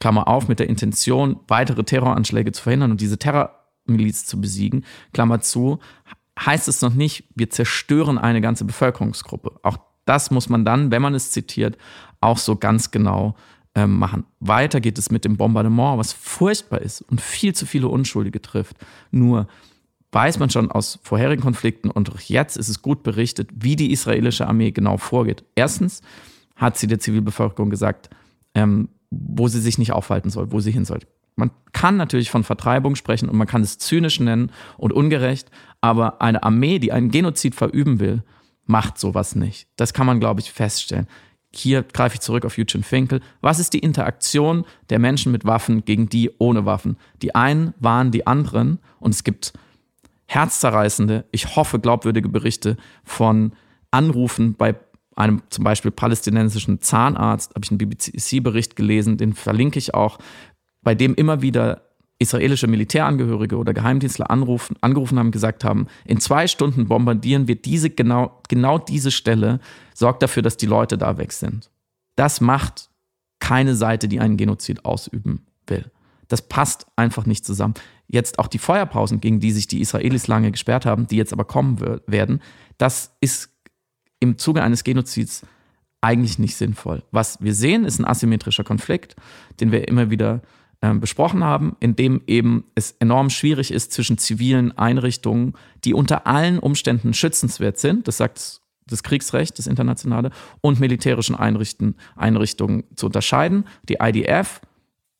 S3: Klammer auf, mit der Intention, weitere Terroranschläge zu verhindern und diese Terrormiliz zu besiegen, Klammer zu, heißt es noch nicht, wir zerstören eine ganze Bevölkerungsgruppe. Auch das muss man dann, wenn man es zitiert, auch so ganz genau ähm, machen. Weiter geht es mit dem Bombardement, was furchtbar ist und viel zu viele Unschuldige trifft. Nur weiß man schon aus vorherigen Konflikten und auch jetzt ist es gut berichtet, wie die israelische Armee genau vorgeht. Erstens hat sie der Zivilbevölkerung gesagt, ähm, wo sie sich nicht aufhalten soll, wo sie hin soll. Man kann natürlich von Vertreibung sprechen und man kann es zynisch nennen und ungerecht, aber eine Armee, die einen Genozid verüben will, macht sowas nicht. Das kann man, glaube ich, feststellen hier greife ich zurück auf Eugene Finkel, was ist die Interaktion der Menschen mit Waffen gegen die ohne Waffen? Die einen waren die anderen und es gibt herzzerreißende, ich hoffe glaubwürdige Berichte von Anrufen bei einem zum Beispiel palästinensischen Zahnarzt, habe ich einen BBC-Bericht gelesen, den verlinke ich auch, bei dem immer wieder israelische Militärangehörige oder Geheimdienstler anrufen, angerufen haben, gesagt haben, in zwei Stunden bombardieren wir diese genau, genau diese Stelle, sorgt dafür, dass die Leute da weg sind. Das macht keine Seite, die einen Genozid ausüben will. Das passt einfach nicht zusammen. Jetzt auch die Feuerpausen, gegen die sich die Israelis lange gesperrt haben, die jetzt aber kommen werden, das ist im Zuge eines Genozids eigentlich nicht sinnvoll. Was wir sehen, ist ein asymmetrischer Konflikt, den wir immer wieder besprochen haben, in dem eben es enorm schwierig ist zwischen zivilen Einrichtungen, die unter allen Umständen schützenswert sind, das sagt das Kriegsrecht, das internationale, und militärischen Einrichten, Einrichtungen zu unterscheiden. Die IDF,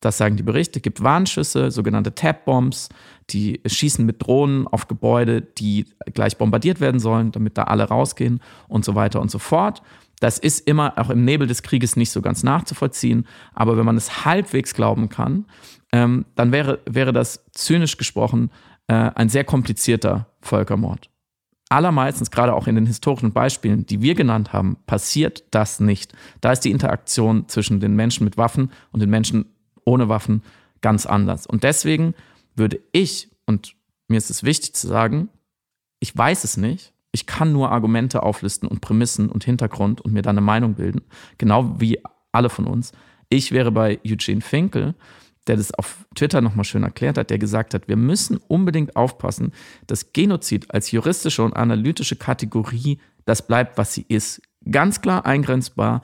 S3: das sagen die Berichte, gibt Warnschüsse, sogenannte Tap-Bombs, die schießen mit Drohnen auf Gebäude, die gleich bombardiert werden sollen, damit da alle rausgehen und so weiter und so fort. Das ist immer auch im Nebel des Krieges nicht so ganz nachzuvollziehen. Aber wenn man es halbwegs glauben kann, ähm, dann wäre, wäre das zynisch gesprochen äh, ein sehr komplizierter Völkermord. Allermeistens, gerade auch in den historischen Beispielen, die wir genannt haben, passiert das nicht. Da ist die Interaktion zwischen den Menschen mit Waffen und den Menschen ohne Waffen ganz anders. Und deswegen würde ich, und mir ist es wichtig zu sagen, ich weiß es nicht, ich kann nur Argumente auflisten und Prämissen und Hintergrund und mir dann eine Meinung bilden, genau wie alle von uns. Ich wäre bei Eugene Finkel, der das auf Twitter nochmal schön erklärt hat, der gesagt hat, wir müssen unbedingt aufpassen, dass Genozid als juristische und analytische Kategorie das bleibt, was sie ist. Ganz klar eingrenzbar,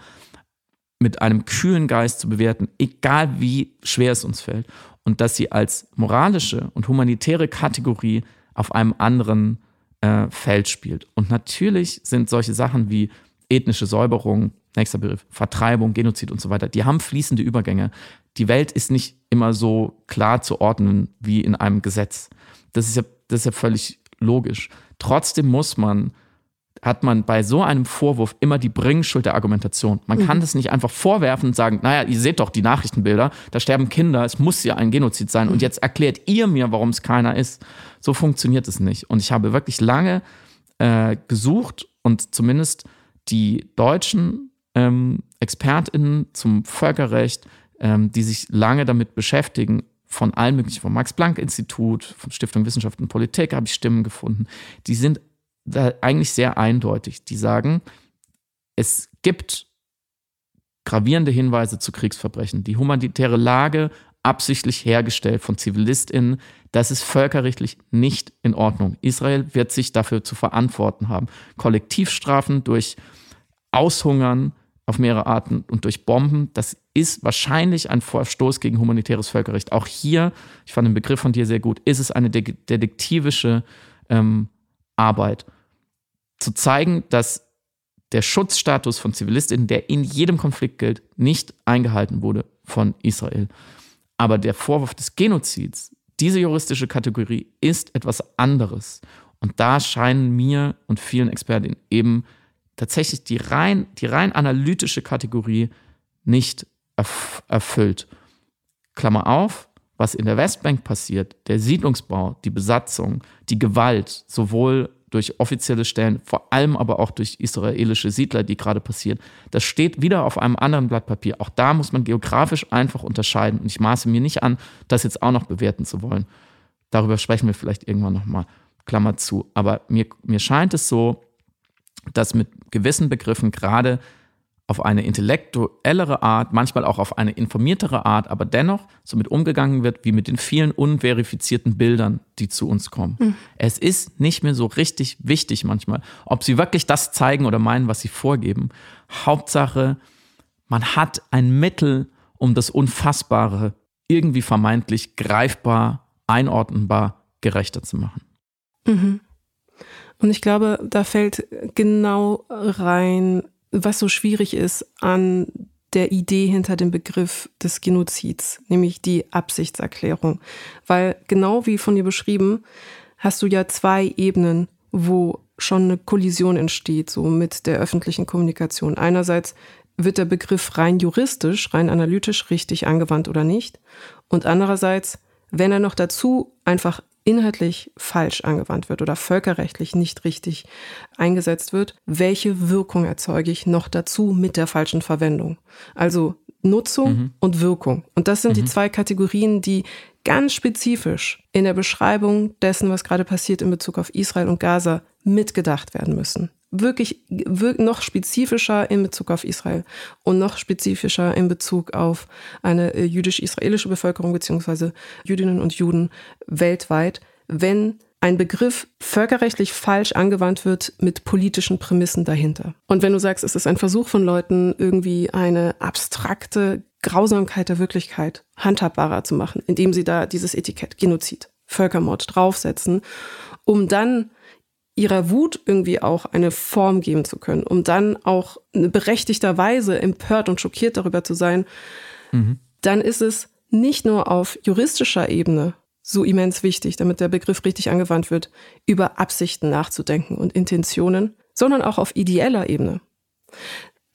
S3: mit einem kühlen Geist zu bewerten, egal wie schwer es uns fällt. Und dass sie als moralische und humanitäre Kategorie auf einem anderen äh, Feld spielt. Und natürlich sind solche Sachen wie ethnische Säuberung, nächster Begriff, Vertreibung, Genozid und so weiter, die haben fließende Übergänge. Die Welt ist nicht immer so klar zu ordnen wie in einem Gesetz. Das ist ja, das ist ja völlig logisch. Trotzdem muss man hat man bei so einem Vorwurf immer die Bringschuld der Argumentation. Man mhm. kann das nicht einfach vorwerfen und sagen, naja, ihr seht doch die Nachrichtenbilder, da sterben Kinder, es muss ja ein Genozid sein mhm. und jetzt erklärt ihr mir, warum es keiner ist. So funktioniert es nicht. Und ich habe wirklich lange äh, gesucht und zumindest die deutschen ähm, ExpertInnen zum Völkerrecht, ähm, die sich lange damit beschäftigen, von allen möglichen, vom Max-Planck-Institut, von Stiftung Wissenschaft und Politik habe ich Stimmen gefunden. Die sind eigentlich sehr eindeutig. Die sagen, es gibt gravierende Hinweise zu Kriegsverbrechen. Die humanitäre Lage absichtlich hergestellt von ZivilistInnen, das ist völkerrechtlich nicht in Ordnung. Israel wird sich dafür zu verantworten haben. Kollektivstrafen durch Aushungern auf mehrere Arten und durch Bomben, das ist wahrscheinlich ein Verstoß gegen humanitäres Völkerrecht. Auch hier, ich fand den Begriff von dir sehr gut, ist es eine detektivische ähm, Arbeit zu zeigen, dass der Schutzstatus von Zivilistinnen, der in jedem Konflikt gilt, nicht eingehalten wurde von Israel. Aber der Vorwurf des Genozids, diese juristische Kategorie, ist etwas anderes. Und da scheinen mir und vielen Experten eben tatsächlich die rein, die rein analytische Kategorie nicht erf erfüllt. Klammer auf, was in der Westbank passiert, der Siedlungsbau, die Besatzung, die Gewalt, sowohl durch offizielle Stellen, vor allem aber auch durch israelische Siedler, die gerade passieren. Das steht wieder auf einem anderen Blatt Papier. Auch da muss man geografisch einfach unterscheiden. Und ich maße mir nicht an, das jetzt auch noch bewerten zu wollen. Darüber sprechen wir vielleicht irgendwann nochmal. Klammer zu. Aber mir, mir scheint es so, dass mit gewissen Begriffen gerade auf eine intellektuellere Art, manchmal auch auf eine informiertere Art, aber dennoch somit umgegangen wird, wie mit den vielen unverifizierten Bildern, die zu uns kommen. Mhm. Es ist nicht mehr so richtig wichtig manchmal, ob sie wirklich das zeigen oder meinen, was sie vorgeben. Hauptsache, man hat ein Mittel, um das Unfassbare irgendwie vermeintlich greifbar, einordnenbar, gerechter zu machen.
S2: Mhm. Und ich glaube, da fällt genau rein, was so schwierig ist an der Idee hinter dem Begriff des Genozids, nämlich die Absichtserklärung. Weil genau wie von dir beschrieben, hast du ja zwei Ebenen, wo schon eine Kollision entsteht, so mit der öffentlichen Kommunikation. Einerseits wird der Begriff rein juristisch, rein analytisch richtig angewandt oder nicht. Und andererseits, wenn er noch dazu einfach inhaltlich falsch angewandt wird oder völkerrechtlich nicht richtig eingesetzt wird, welche Wirkung erzeuge ich noch dazu mit der falschen Verwendung? Also Nutzung mhm. und Wirkung. Und das sind mhm. die zwei Kategorien, die ganz spezifisch in der Beschreibung dessen, was gerade passiert in Bezug auf Israel und Gaza, mitgedacht werden müssen wirklich, noch spezifischer in Bezug auf Israel und noch spezifischer in Bezug auf eine äh, jüdisch-israelische Bevölkerung beziehungsweise Jüdinnen und Juden weltweit, wenn ein Begriff völkerrechtlich falsch angewandt wird mit politischen Prämissen dahinter. Und wenn du sagst, es ist ein Versuch von Leuten, irgendwie eine abstrakte Grausamkeit der Wirklichkeit handhabbarer zu machen, indem sie da dieses Etikett Genozid, Völkermord draufsetzen, um dann ihrer Wut irgendwie auch eine Form geben zu können, um dann auch berechtigterweise empört und schockiert darüber zu sein, mhm. dann ist es nicht nur auf juristischer Ebene so immens wichtig, damit der Begriff richtig angewandt wird, über Absichten nachzudenken und Intentionen, sondern auch auf ideeller Ebene.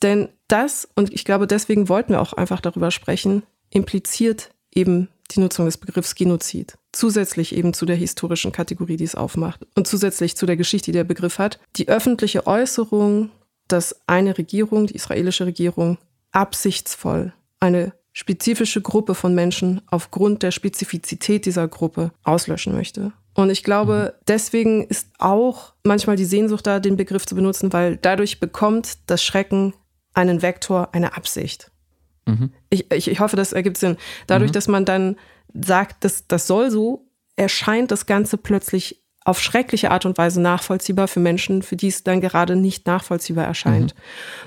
S2: Denn das, und ich glaube, deswegen wollten wir auch einfach darüber sprechen, impliziert eben die Nutzung des Begriffs Genozid. Zusätzlich eben zu der historischen Kategorie, die es aufmacht und zusätzlich zu der Geschichte, die der Begriff hat, die öffentliche Äußerung, dass eine Regierung, die israelische Regierung, absichtsvoll eine spezifische Gruppe von Menschen aufgrund der Spezifizität dieser Gruppe auslöschen möchte. Und ich glaube, mhm. deswegen ist auch manchmal die Sehnsucht da, den Begriff zu benutzen, weil dadurch bekommt das Schrecken einen Vektor, eine Absicht. Mhm. Ich, ich, ich, hoffe, das ergibt Sinn. Dadurch, mhm. dass man dann sagt, dass das soll so, erscheint das Ganze plötzlich auf schreckliche Art und Weise nachvollziehbar für Menschen, für die es dann gerade nicht nachvollziehbar erscheint. Mhm.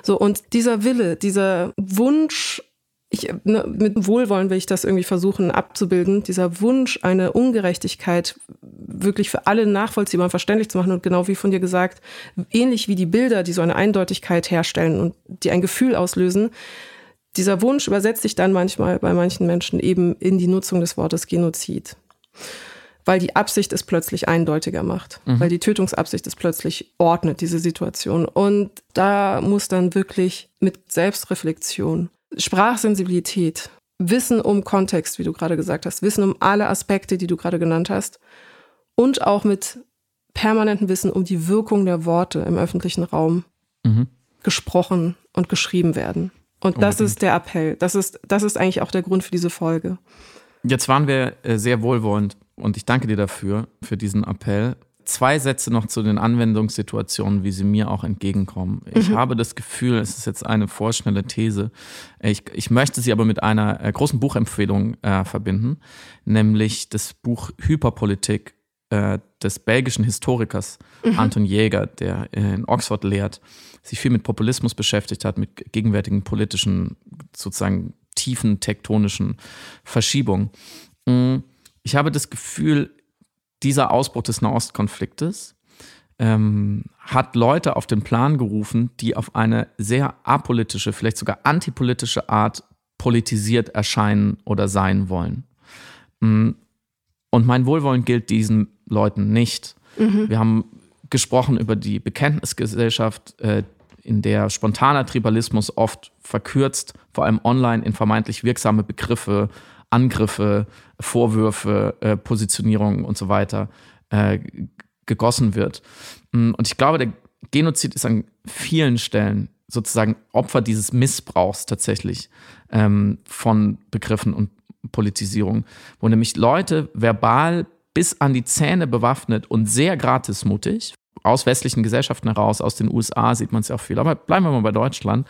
S2: So, und dieser Wille, dieser Wunsch, ich, ne, mit Wohlwollen will ich das irgendwie versuchen abzubilden, dieser Wunsch, eine Ungerechtigkeit wirklich für alle nachvollziehbar und verständlich zu machen und genau wie von dir gesagt, ähnlich wie die Bilder, die so eine Eindeutigkeit herstellen und die ein Gefühl auslösen, dieser Wunsch übersetzt sich dann manchmal bei manchen Menschen eben in die Nutzung des Wortes Genozid. weil die Absicht es plötzlich eindeutiger macht, mhm. weil die Tötungsabsicht es plötzlich ordnet, diese Situation. Und da muss dann wirklich mit Selbstreflexion, Sprachsensibilität, Wissen um Kontext, wie du gerade gesagt hast, Wissen um alle Aspekte, die du gerade genannt hast und auch mit permanentem Wissen um die Wirkung der Worte im öffentlichen Raum mhm. gesprochen und geschrieben werden. Und das Unbedingt. ist der Appell. Das ist, das ist eigentlich auch der Grund für diese Folge.
S3: Jetzt waren wir äh, sehr wohlwollend und ich danke dir dafür, für diesen Appell. Zwei Sätze noch zu den Anwendungssituationen, wie sie mir auch entgegenkommen. Ich mhm. habe das Gefühl, es ist jetzt eine vorschnelle These, ich, ich möchte sie aber mit einer äh, großen Buchempfehlung äh, verbinden, nämlich das Buch Hyperpolitik äh, des belgischen Historikers mhm. Anton Jäger, der in Oxford lehrt, sich viel mit Populismus beschäftigt hat, mit gegenwärtigen politischen, sozusagen tiefen tektonischen Verschiebungen. Mm, ich habe das Gefühl, dieser Ausbruch des Nahostkonfliktes ähm, hat Leute auf den Plan gerufen, die auf eine sehr apolitische, vielleicht sogar antipolitische Art politisiert erscheinen oder sein wollen. Mm, und mein Wohlwollen gilt diesen Leuten nicht. Mhm. Wir haben gesprochen über die Bekenntnisgesellschaft, äh, in der spontaner Tribalismus oft verkürzt, vor allem online in vermeintlich wirksame Begriffe, Angriffe, Vorwürfe, äh, Positionierungen und so weiter äh, gegossen wird. Mm, und ich glaube, der Genozid ist an vielen Stellen sozusagen Opfer dieses Missbrauchs tatsächlich ähm, von Begriffen und Politisierung, wo nämlich Leute verbal bis an die Zähne bewaffnet und sehr gratismutig, aus westlichen Gesellschaften heraus, aus den USA sieht man es ja auch viel, aber bleiben wir mal bei Deutschland,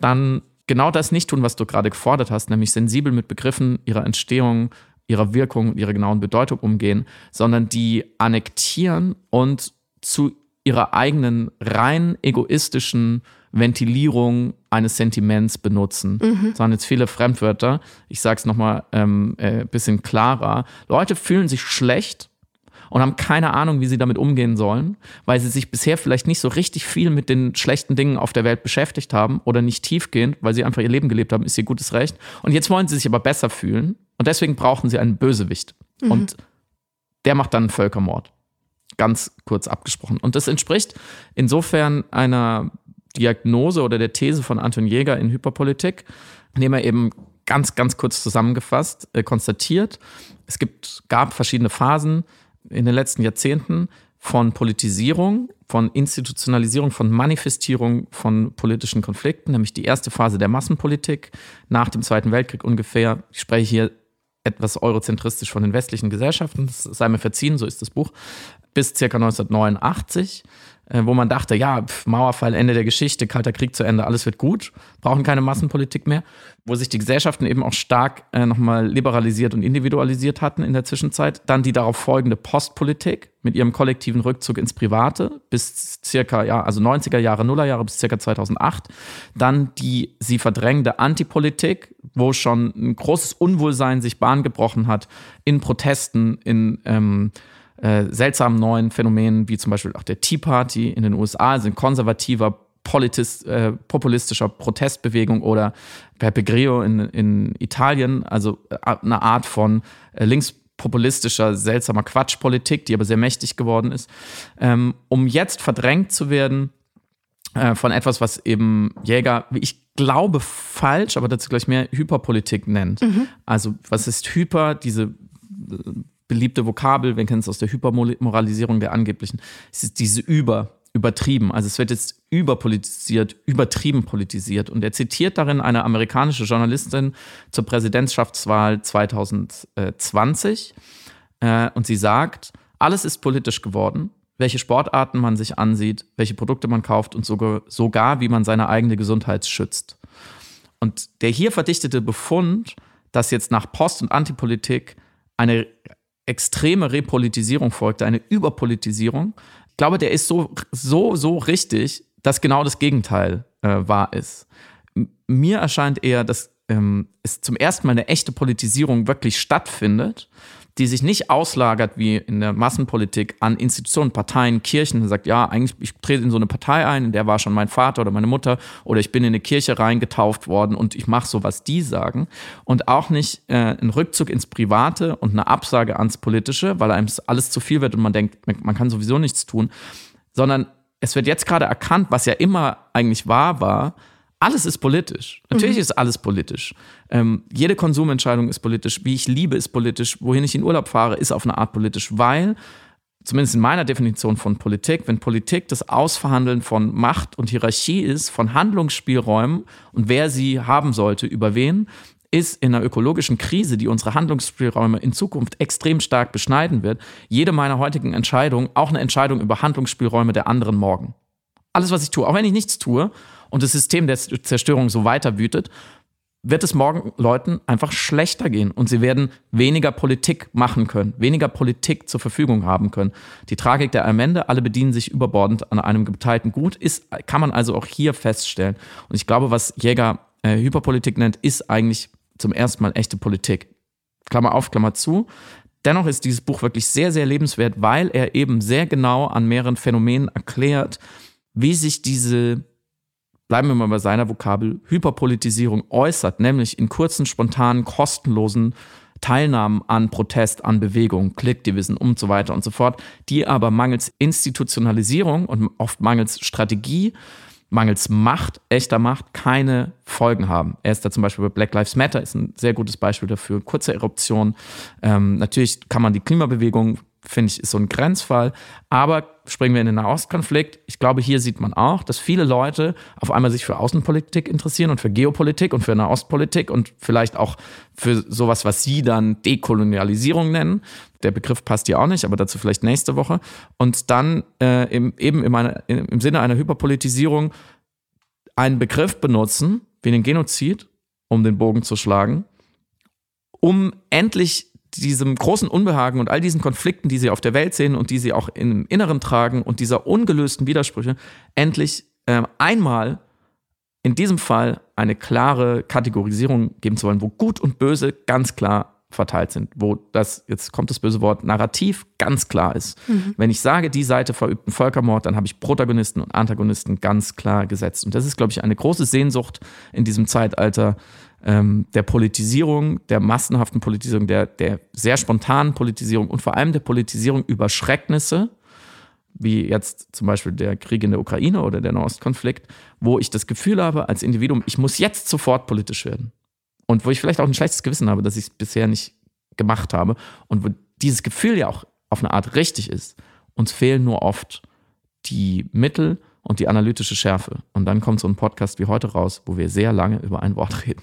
S3: dann genau das nicht tun, was du gerade gefordert hast, nämlich sensibel mit Begriffen ihrer Entstehung, ihrer Wirkung, ihrer genauen Bedeutung umgehen, sondern die annektieren und zu ihrer eigenen rein egoistischen Ventilierung eines Sentiments benutzen. Mhm. Das waren jetzt viele Fremdwörter. Ich sage es nochmal ein ähm, äh, bisschen klarer. Leute fühlen sich schlecht und haben keine Ahnung, wie sie damit umgehen sollen, weil sie sich bisher vielleicht nicht so richtig viel mit den schlechten Dingen auf der Welt beschäftigt haben oder nicht tiefgehend, weil sie einfach ihr Leben gelebt haben, ist ihr gutes Recht. Und jetzt wollen sie sich aber besser fühlen und deswegen brauchen sie einen Bösewicht. Mhm. Und der macht dann einen Völkermord. Ganz kurz abgesprochen. Und das entspricht insofern einer Diagnose oder der These von Anton Jäger in Hyperpolitik, indem er eben ganz, ganz kurz zusammengefasst äh, konstatiert, es gibt, gab verschiedene Phasen in den letzten Jahrzehnten von Politisierung, von Institutionalisierung, von Manifestierung von politischen Konflikten, nämlich die erste Phase der Massenpolitik nach dem Zweiten Weltkrieg ungefähr. Ich spreche hier etwas eurozentristisch von den westlichen Gesellschaften, das sei mir verziehen, so ist das Buch, bis circa 1989 äh, wo man dachte, ja, pf, Mauerfall, Ende der Geschichte, Kalter Krieg zu Ende, alles wird gut, brauchen keine Massenpolitik mehr, wo sich die Gesellschaften eben auch stark äh, nochmal liberalisiert und individualisiert hatten in der Zwischenzeit. Dann die darauf folgende Postpolitik mit ihrem kollektiven Rückzug ins Private bis circa, ja, also 90er Jahre, Nullerjahre bis circa 2008. Dann die sie verdrängende Antipolitik, wo schon ein großes Unwohlsein sich Bahn gebrochen hat in Protesten, in ähm, äh, seltsamen neuen Phänomenen, wie zum Beispiel auch der Tea Party in den USA, also ein konservativer, politis, äh, populistischer Protestbewegung oder Pepe Grillo in, in Italien, also äh, eine Art von äh, linkspopulistischer, seltsamer Quatschpolitik, die aber sehr mächtig geworden ist, ähm, um jetzt verdrängt zu werden äh, von etwas, was eben Jäger, wie ich glaube, falsch, aber dazu gleich mehr Hyperpolitik nennt. Mhm. Also was ist Hyper, diese beliebte Vokabel, wir kennen es aus der Hypermoralisierung der Angeblichen, es ist diese Über, übertrieben. Also es wird jetzt überpolitisiert, übertrieben politisiert. Und er zitiert darin eine amerikanische Journalistin zur Präsidentschaftswahl 2020. Äh, und sie sagt, alles ist politisch geworden. Welche Sportarten man sich ansieht, welche Produkte man kauft und sogar, sogar wie man seine eigene Gesundheit schützt. Und der hier verdichtete Befund, dass jetzt nach Post- und Antipolitik eine extreme Repolitisierung folgte, eine Überpolitisierung. Ich glaube, der ist so, so, so richtig, dass genau das Gegenteil äh, wahr ist. Mir erscheint eher, dass ähm, es zum ersten Mal eine echte Politisierung wirklich stattfindet, die sich nicht auslagert wie in der Massenpolitik an Institutionen, Parteien, Kirchen und sagt, ja, eigentlich, ich trete in so eine Partei ein, in der war schon mein Vater oder meine Mutter oder ich bin in eine Kirche reingetauft worden und ich mache so, was die sagen. Und auch nicht äh, ein Rückzug ins Private und eine Absage ans Politische, weil einem alles zu viel wird und man denkt, man kann sowieso nichts tun, sondern es wird jetzt gerade erkannt, was ja immer eigentlich wahr war, alles ist politisch. Natürlich mhm. ist alles politisch. Ähm, jede Konsumentscheidung ist politisch. Wie ich liebe, ist politisch. Wohin ich in Urlaub fahre, ist auf eine Art politisch, weil, zumindest in meiner Definition von Politik, wenn Politik das Ausverhandeln von Macht und Hierarchie ist, von Handlungsspielräumen und wer sie haben sollte, über wen, ist in einer ökologischen Krise, die unsere Handlungsspielräume in Zukunft extrem stark beschneiden wird, jede meiner heutigen Entscheidungen auch eine Entscheidung über Handlungsspielräume der anderen morgen. Alles, was ich tue, auch wenn ich nichts tue und das System der Zerstörung so weiter wütet, wird es morgen Leuten einfach schlechter gehen und sie werden weniger Politik machen können, weniger Politik zur Verfügung haben können. Die Tragik der Allmende, alle bedienen sich überbordend an einem geteilten Gut, ist, kann man also auch hier feststellen. Und ich glaube, was Jäger äh, Hyperpolitik nennt, ist eigentlich zum ersten Mal echte Politik. Klammer auf, Klammer zu. Dennoch ist dieses Buch wirklich sehr, sehr lebenswert, weil er eben sehr genau an mehreren Phänomenen erklärt, wie sich diese bleiben wir mal bei seiner Vokabel, Hyperpolitisierung äußert, nämlich in kurzen, spontanen, kostenlosen Teilnahmen an Protest, an Bewegung, Clickdivision und so weiter und so fort, die aber mangels Institutionalisierung und oft mangels Strategie, mangels Macht, echter Macht, keine Folgen haben. Er ist da zum Beispiel bei Black Lives Matter, ist ein sehr gutes Beispiel dafür. Kurze Eruption. Ähm, natürlich kann man die Klimabewegung finde ich, ist so ein Grenzfall. Aber springen wir in den Nahostkonflikt. Ich glaube, hier sieht man auch, dass viele Leute auf einmal sich für Außenpolitik interessieren und für Geopolitik und für Nahostpolitik und vielleicht auch für sowas, was sie dann Dekolonialisierung nennen. Der Begriff passt hier auch nicht, aber dazu vielleicht nächste Woche. Und dann äh, im, eben in meine, im Sinne einer Hyperpolitisierung einen Begriff benutzen, wie den Genozid, um den Bogen zu schlagen, um endlich diesem großen Unbehagen und all diesen Konflikten, die sie auf der Welt sehen und die sie auch im Inneren tragen und dieser ungelösten Widersprüche, endlich äh, einmal in diesem Fall eine klare Kategorisierung geben zu wollen, wo Gut und Böse ganz klar verteilt sind, wo das, jetzt kommt das böse Wort, Narrativ ganz klar ist. Mhm. Wenn ich sage, die Seite verübt einen Völkermord, dann habe ich Protagonisten und Antagonisten ganz klar gesetzt. Und das ist, glaube ich, eine große Sehnsucht in diesem Zeitalter ähm, der Politisierung, der massenhaften Politisierung, der, der sehr spontanen Politisierung und vor allem der Politisierung über Schrecknisse, wie jetzt zum Beispiel der Krieg in der Ukraine oder der Nahostkonflikt, wo ich das Gefühl habe, als Individuum, ich muss jetzt sofort politisch werden. Und wo ich vielleicht auch ein schlechtes Gewissen habe, dass ich es bisher nicht gemacht habe. Und wo dieses Gefühl ja auch auf eine Art richtig ist. Uns fehlen nur oft die Mittel und die analytische Schärfe. Und dann kommt so ein Podcast wie heute raus, wo wir sehr lange über ein Wort reden.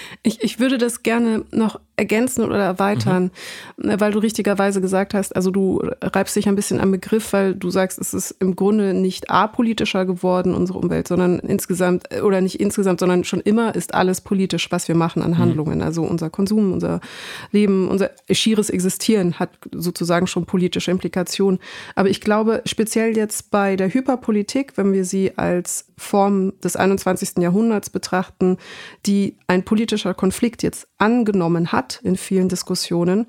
S2: Ich, ich würde das gerne noch ergänzen oder erweitern, mhm. weil du richtigerweise gesagt hast, also du reibst dich ein bisschen am Begriff, weil du sagst, es ist im Grunde nicht apolitischer geworden, unsere Umwelt, sondern insgesamt, oder nicht insgesamt, sondern schon immer ist alles politisch, was wir machen an mhm. Handlungen. Mhm. Also unser Konsum, unser Leben, unser schieres Existieren hat sozusagen schon politische Implikationen. Aber ich glaube, speziell jetzt bei der Hyperpolitik, wenn wir sie als Form des 21. Jahrhunderts betrachten, die ein politischer Konflikt jetzt angenommen hat, in vielen Diskussionen.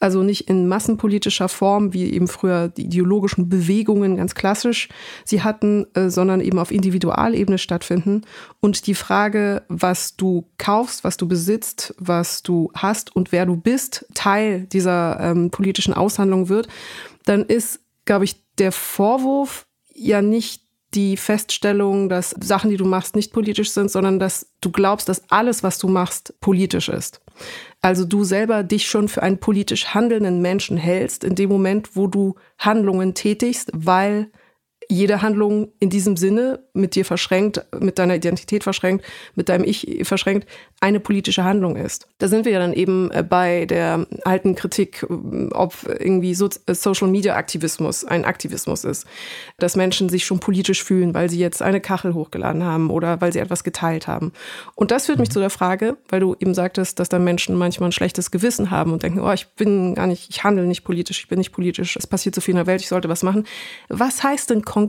S2: Also nicht in massenpolitischer Form, wie eben früher die ideologischen Bewegungen ganz klassisch sie hatten, äh, sondern eben auf Individualebene stattfinden. Und die Frage, was du kaufst, was du besitzt, was du hast und wer du bist, Teil dieser ähm, politischen Aushandlung wird, dann ist, glaube ich, der Vorwurf ja nicht die Feststellung, dass Sachen, die du machst, nicht politisch sind, sondern dass du glaubst, dass alles, was du machst, politisch ist. Also du selber dich schon für einen politisch handelnden Menschen hältst, in dem Moment, wo du Handlungen tätigst, weil jede Handlung in diesem Sinne mit dir verschränkt, mit deiner Identität verschränkt, mit deinem Ich verschränkt, eine politische Handlung ist. Da sind wir ja dann eben äh, bei der alten Kritik, äh, ob irgendwie so äh, Social Media Aktivismus ein Aktivismus ist. Dass Menschen sich schon politisch fühlen, weil sie jetzt eine Kachel hochgeladen haben oder weil sie etwas geteilt haben. Und das führt mich mhm. zu der Frage, weil du eben sagtest, dass da Menschen manchmal ein schlechtes Gewissen haben und denken, oh, ich bin gar nicht, ich handle nicht politisch, ich bin nicht politisch, es passiert so viel in der Welt, ich sollte was machen. Was heißt denn konkret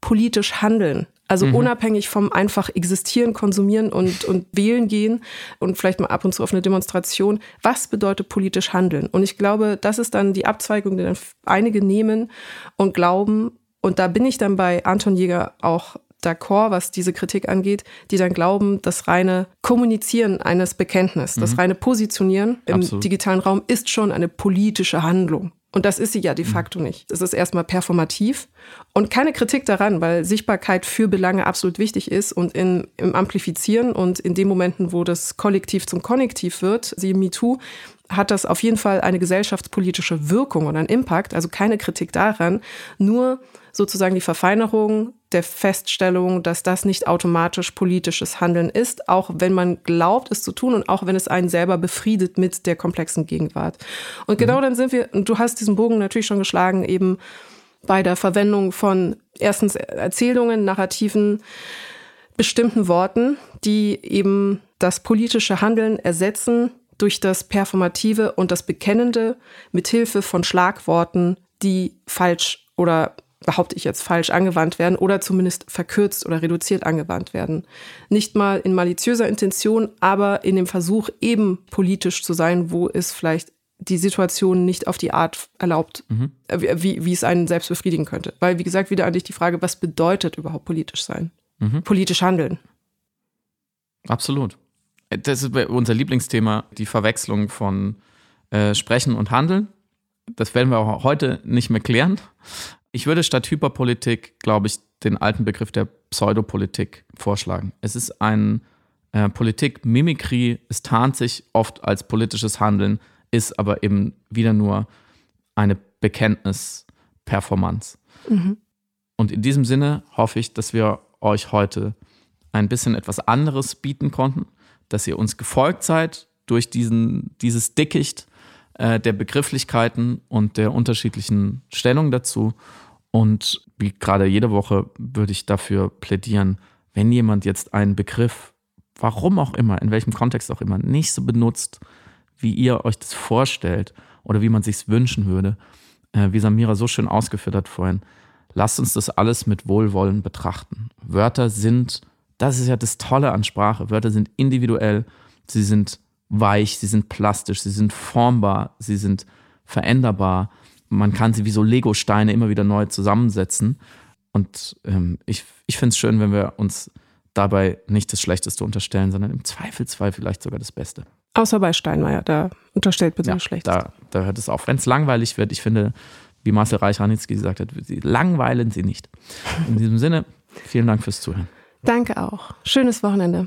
S2: politisch handeln? Also mhm. unabhängig vom einfach existieren, konsumieren und, und wählen gehen und vielleicht mal ab und zu auf eine Demonstration. Was bedeutet politisch handeln? Und ich glaube, das ist dann die Abzweigung, die dann einige nehmen und glauben. Und da bin ich dann bei Anton Jäger auch d'accord, was diese Kritik angeht, die dann glauben, das reine Kommunizieren eines Bekenntnisses, mhm. das reine Positionieren im Absolut. digitalen Raum ist schon eine politische Handlung. Und das ist sie ja de mhm. facto nicht. Es ist erstmal performativ und keine Kritik daran, weil Sichtbarkeit für Belange absolut wichtig ist und in, im Amplifizieren und in den Momenten, wo das Kollektiv zum Konnektiv wird, sie MeToo, hat das auf jeden Fall eine gesellschaftspolitische Wirkung und einen Impact. Also keine Kritik daran, nur sozusagen die Verfeinerung der Feststellung, dass das nicht automatisch politisches Handeln ist, auch wenn man glaubt, es zu tun und auch wenn es einen selber befriedet mit der komplexen Gegenwart. Und genau mhm. dann sind wir, du hast diesen Bogen natürlich schon geschlagen, eben bei der Verwendung von erstens Erzählungen, Narrativen, bestimmten Worten, die eben das politische Handeln ersetzen durch das Performative und das Bekennende mithilfe von Schlagworten, die falsch oder behaupte ich jetzt falsch, angewandt werden oder zumindest verkürzt oder reduziert angewandt werden. Nicht mal in maliziöser Intention, aber in dem Versuch, eben politisch zu sein, wo es vielleicht die Situation nicht auf die Art erlaubt, mhm. Äh, wie, wie es einen selbst befriedigen könnte. Weil, wie gesagt, wieder an dich die Frage, was bedeutet überhaupt politisch sein? Mhm. Politisch handeln.
S3: Absolut. Das ist unser Lieblingsthema, die Verwechslung von äh, Sprechen und Handeln. Das werden wir auch heute nicht mehr klären. Ich würde statt Hyperpolitik, glaube ich, den alten Begriff der Pseudopolitik vorschlagen. Es ist ein äh, Politik, Mimikry, es tarnt sich oft als politisches Handeln, ist aber eben wieder nur eine Bekenntnis-Performance. Mhm. Und in diesem Sinne hoffe ich, dass wir euch heute ein bisschen etwas anderes bieten konnten, dass ihr uns gefolgt seid durch diesen, dieses Dickicht äh, der Begrifflichkeiten und der unterschiedlichen Stellungen dazu. Und wie gerade jede Woche würde ich dafür plädieren, wenn jemand jetzt einen Begriff, warum auch immer, in welchem Kontext auch immer, nicht so benutzt, wie ihr euch das vorstellt oder wie man sich wünschen würde, äh, wie Samira so schön ausgeführt hat vorhin, lasst uns das alles mit Wohlwollen betrachten. Wörter sind, das ist ja das Tolle an Sprache, Wörter sind individuell, sie sind weich, sie sind plastisch, sie sind formbar, sie sind veränderbar. Man kann sie wie so Lego-Steine immer wieder neu zusammensetzen. Und ähm, ich, ich finde es schön, wenn wir uns dabei nicht das Schlechteste unterstellen, sondern im Zweifelsfall vielleicht sogar das Beste.
S2: Außer bei Steinmeier, da unterstellt bitte ja, das Schlechteste.
S3: Da, da hört es auf. Wenn es langweilig wird, ich finde, wie Marcel Reich-Ranitzky gesagt hat, sie langweilen sie nicht. In diesem Sinne, vielen Dank fürs Zuhören.
S2: Danke auch. Schönes Wochenende.